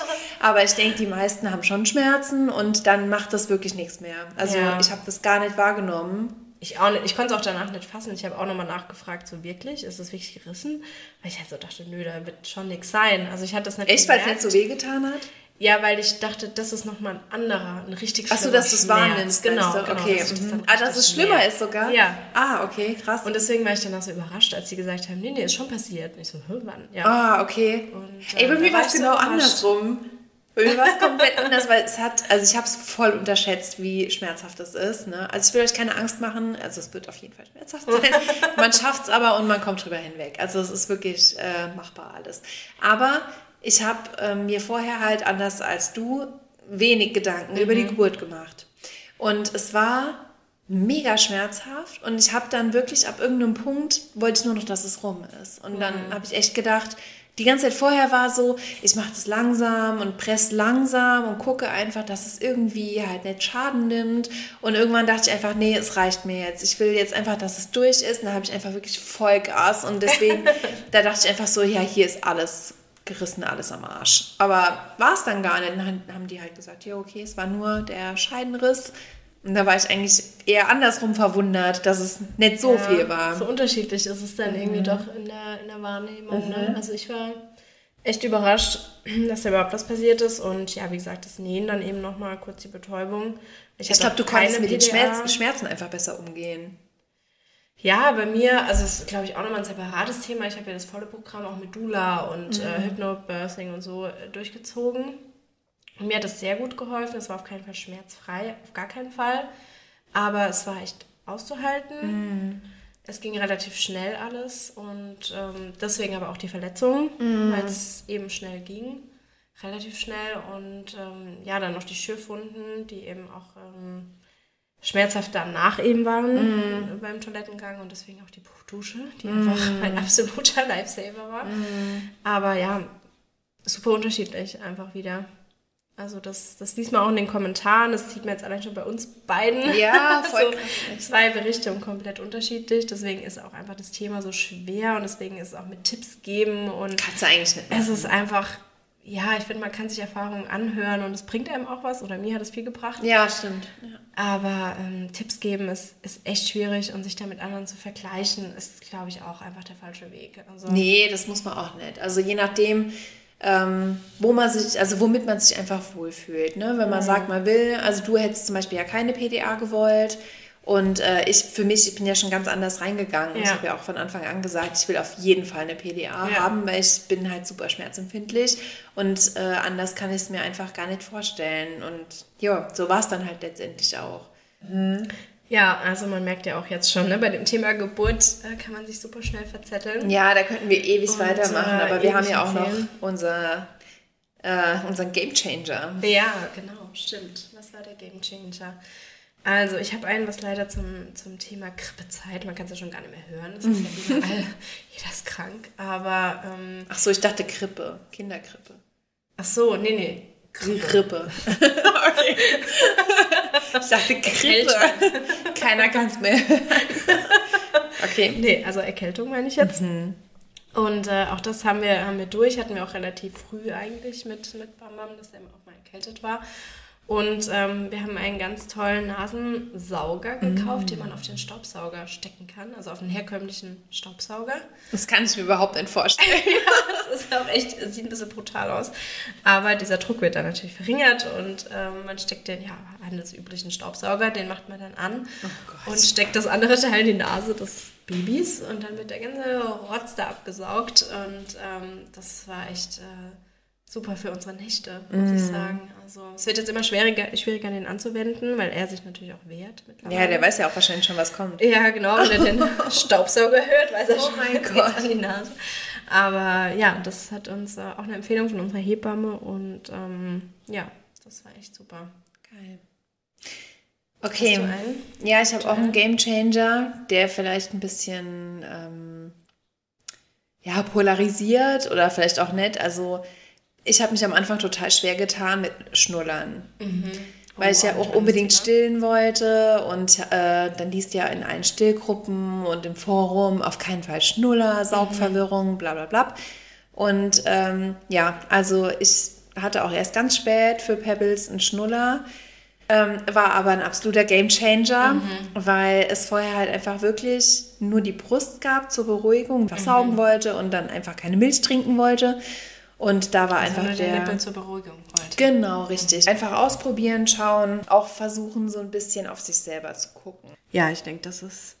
Speaker 2: Aber ich denke, die meisten haben schon Schmerzen und dann macht das wirklich nichts mehr. Also
Speaker 1: Ja.
Speaker 2: ich habe das gar nicht wahrgenommen.
Speaker 1: Ich, auch nicht, ich konnte es auch danach nicht fassen. Ich habe auch nochmal nachgefragt, so wirklich, ist es wirklich gerissen? Weil ich halt so dachte, nö, da wird schon nichts sein. Also ich hatte das nicht
Speaker 2: Echt, weil es nicht so wehgetan hat?
Speaker 1: Ja, weil ich dachte, das ist nochmal ein anderer, ein richtig
Speaker 2: Achso,
Speaker 1: schlimmer
Speaker 2: dass du es wahrnimmst.
Speaker 1: Genau, genau.
Speaker 2: okay.
Speaker 1: dass das
Speaker 2: mhm. Ah, dass es schlimmer
Speaker 1: merke.
Speaker 2: ist sogar?
Speaker 1: Ja.
Speaker 2: Ah, okay, krass.
Speaker 1: Und deswegen war ich danach so überrascht, als sie gesagt haben, nee, nee, ist schon passiert. Und ich so, hä, wann? Ja.
Speaker 2: Ah, okay.
Speaker 1: Und,
Speaker 2: Ey, bei
Speaker 1: äh,
Speaker 2: mir war es
Speaker 1: so
Speaker 2: genau
Speaker 1: überrascht.
Speaker 2: andersrum. Bei mir war es komplett anders, weil es hat, also ich habe es voll unterschätzt, wie schmerzhaft das ist. Ne? Also ich will euch keine Angst machen, also es wird auf jeden Fall schmerzhaft sein. man schafft es aber und man kommt drüber hinweg. Also es ist wirklich äh, machbar alles. Aber ich habe ähm, mir vorher halt, anders als du, wenig Gedanken über die Geburt gemacht. Und es war mega schmerzhaft und ich habe dann wirklich ab irgendeinem Punkt wollte ich nur noch, dass es rum ist. Und dann
Speaker 1: Mhm.
Speaker 2: habe ich echt gedacht, die ganze Zeit vorher war so, ich mache das langsam und presse langsam und gucke einfach, dass es irgendwie halt nicht Schaden nimmt. Und irgendwann dachte ich einfach, nee, es reicht mir jetzt. Ich will jetzt einfach, dass es durch ist. Und da habe ich einfach wirklich Vollgas. Und deswegen, da dachte ich einfach so, ja, hier ist alles gerissen, alles am Arsch. Aber war es dann gar nicht. Dann haben die halt gesagt, ja, okay, es war nur der Scheidenriss. Und da war ich eigentlich eher andersrum verwundert, dass es nicht so viel war.
Speaker 1: So unterschiedlich ist es dann irgendwie doch in der, in der Wahrnehmung. Ne? Also ich war echt überrascht, dass da überhaupt was passiert ist. Und ja, wie gesagt, das Nähen dann eben nochmal kurz die Betäubung.
Speaker 2: Ich
Speaker 1: hatte
Speaker 2: glaube, du konntest mit den
Speaker 1: PDA.
Speaker 2: Schmerzen, Schmerzen einfach besser umgehen.
Speaker 1: Ja, bei mir, also es ist, glaube ich, auch nochmal ein separates Thema. Ich habe ja das volle Programm auch mit Dula und
Speaker 2: Mhm.
Speaker 1: äh, Hypnobirthing und so äh, durchgezogen. Und mir hat das sehr gut geholfen. Es war auf keinen Fall schmerzfrei, auf gar keinen Fall. Aber es war echt auszuhalten.
Speaker 2: Mhm.
Speaker 1: Es ging relativ schnell alles und ähm, deswegen aber auch die Verletzung,
Speaker 2: Mhm.
Speaker 1: weil es eben schnell ging. Relativ schnell und ähm, ja, dann noch die Schürfwunden, die eben auch ähm, schmerzhaft danach eben waren äh, beim Toilettengang und deswegen auch die Buchdusche, die einfach ein absoluter Lifesaver war.
Speaker 2: Mhm.
Speaker 1: Aber ja, super unterschiedlich einfach wieder. Also das, das liest man auch in den Kommentaren, das sieht man jetzt allein schon bei uns beiden.
Speaker 2: Ja, voll
Speaker 1: so, zwei Berichte und komplett unterschiedlich. Deswegen ist auch einfach das Thema so schwer und deswegen ist es auch mit Tipps geben und
Speaker 2: Kannst du eigentlich nicht
Speaker 1: es ist einfach, ja, ich finde, man kann sich Erfahrungen anhören und es bringt einem auch was oder mir hat es viel gebracht.
Speaker 2: Ja, stimmt. Ja.
Speaker 1: Aber ähm, Tipps geben ist, ist echt schwierig und sich da mit anderen zu vergleichen, ist, glaube ich, auch einfach der falsche Weg. Also,
Speaker 2: Nee, das muss man auch nicht. Also je nachdem, ähm, wo man sich, also womit man sich einfach wohlfühlt. Ne? Wenn man
Speaker 1: Mhm.
Speaker 2: sagt, man will, also du hättest zum Beispiel ja keine PDA gewollt. Und äh, ich, für mich, ich bin ja schon ganz anders reingegangen. Ich
Speaker 1: Ja.
Speaker 2: habe ja auch von Anfang an gesagt, ich will auf jeden Fall eine PDA
Speaker 1: Ja.
Speaker 2: haben, weil ich bin halt super schmerzempfindlich und äh, anders kann ich es mir einfach gar nicht vorstellen. Und ja, so war es dann halt letztendlich auch.
Speaker 1: Ja, also man merkt ja auch jetzt schon, ne, bei dem Thema Geburt äh, kann man sich super schnell verzetteln.
Speaker 2: Ja, da könnten wir ewig
Speaker 1: Und,
Speaker 2: weitermachen,
Speaker 1: äh,
Speaker 2: aber wir haben ja auch noch
Speaker 1: erzählen.
Speaker 2: unser, äh, unseren Game Changer.
Speaker 1: Ja, genau, stimmt. Was war der Game Changer? Also, ich habe einen, was leider zum, zum Thema Grippezeit, man kann es ja schon gar nicht mehr hören, das ist ja überall, jeder ist krank, aber, ähm,
Speaker 2: Ach so, ich dachte Krippe, Kinderkrippe.
Speaker 1: ach so, nee, nee,
Speaker 2: Grippe. okay. Ich dachte Krippe. Keiner kann es mehr. okay.
Speaker 1: Nee, also Erkältung meine ich jetzt. Und äh, auch das haben wir, haben wir durch, hatten wir auch relativ früh eigentlich mit, mit Bam Bam, dass er auch mal erkältet war. Und ähm, wir haben einen ganz tollen Nasensauger gekauft, den man auf den Staubsauger stecken kann, also auf einen herkömmlichen Staubsauger.
Speaker 2: Das kann ich mir überhaupt nicht vorstellen.
Speaker 1: Das ist auch echt, es sieht ein bisschen brutal aus. Aber dieser Druck wird dann natürlich verringert und ähm, man steckt den, ja, handelsüblichen Staubsauger, den macht man dann an und steckt das andere Teil in die Nase des Babys und dann wird der ganze Rotz da abgesaugt und ähm, das war echt äh, super für unsere Nächte, muss ich sagen. Also es wird jetzt immer schwieriger, schwieriger, den anzuwenden, weil er sich natürlich auch wehrt mittlerweile.
Speaker 2: Ja, der weiß ja auch wahrscheinlich schon, was kommt.
Speaker 1: Ja, genau, wenn er den Staubsauger hört, weiß er
Speaker 2: Oh
Speaker 1: schon,
Speaker 2: mein Gott.
Speaker 1: an die Nase. Aber ja, das hat uns äh, auch eine Empfehlung von unserer Hebamme und ähm, ja, das war echt super.
Speaker 2: Geil. Okay. Ja, ich habe auch einen Game Changer, der vielleicht ein bisschen ähm, ja, polarisiert oder vielleicht auch nicht. Also ich habe mich am Anfang total schwer getan mit Schnullern. Weil ich ja
Speaker 1: Oh,
Speaker 2: auch unbedingt stillen wollte und äh, dann liest ja in allen Stillgruppen und im Forum auf keinen Fall Schnuller, Saugverwirrung, bla bla bla. Und ähm, ja, also ich hatte auch erst ganz spät für Pebbles einen Schnuller, ähm, war aber ein absoluter Gamechanger, weil es vorher halt einfach wirklich nur die Brust gab zur Beruhigung, was saugen wollte und dann einfach keine Milch trinken wollte. Und da war einfach
Speaker 1: Einfach der
Speaker 2: der...
Speaker 1: Nippel zur Beruhigung wollte.
Speaker 2: Genau, richtig. Einfach ausprobieren, schauen, auch versuchen, so ein bisschen auf sich selber zu gucken.
Speaker 1: Ja, ich denke, das ist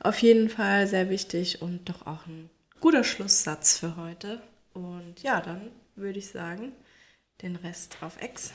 Speaker 1: auf jeden Fall sehr wichtig und doch auch ein guter Schlusssatz für heute. Und ja, dann würde ich sagen, den Rest auf Ex.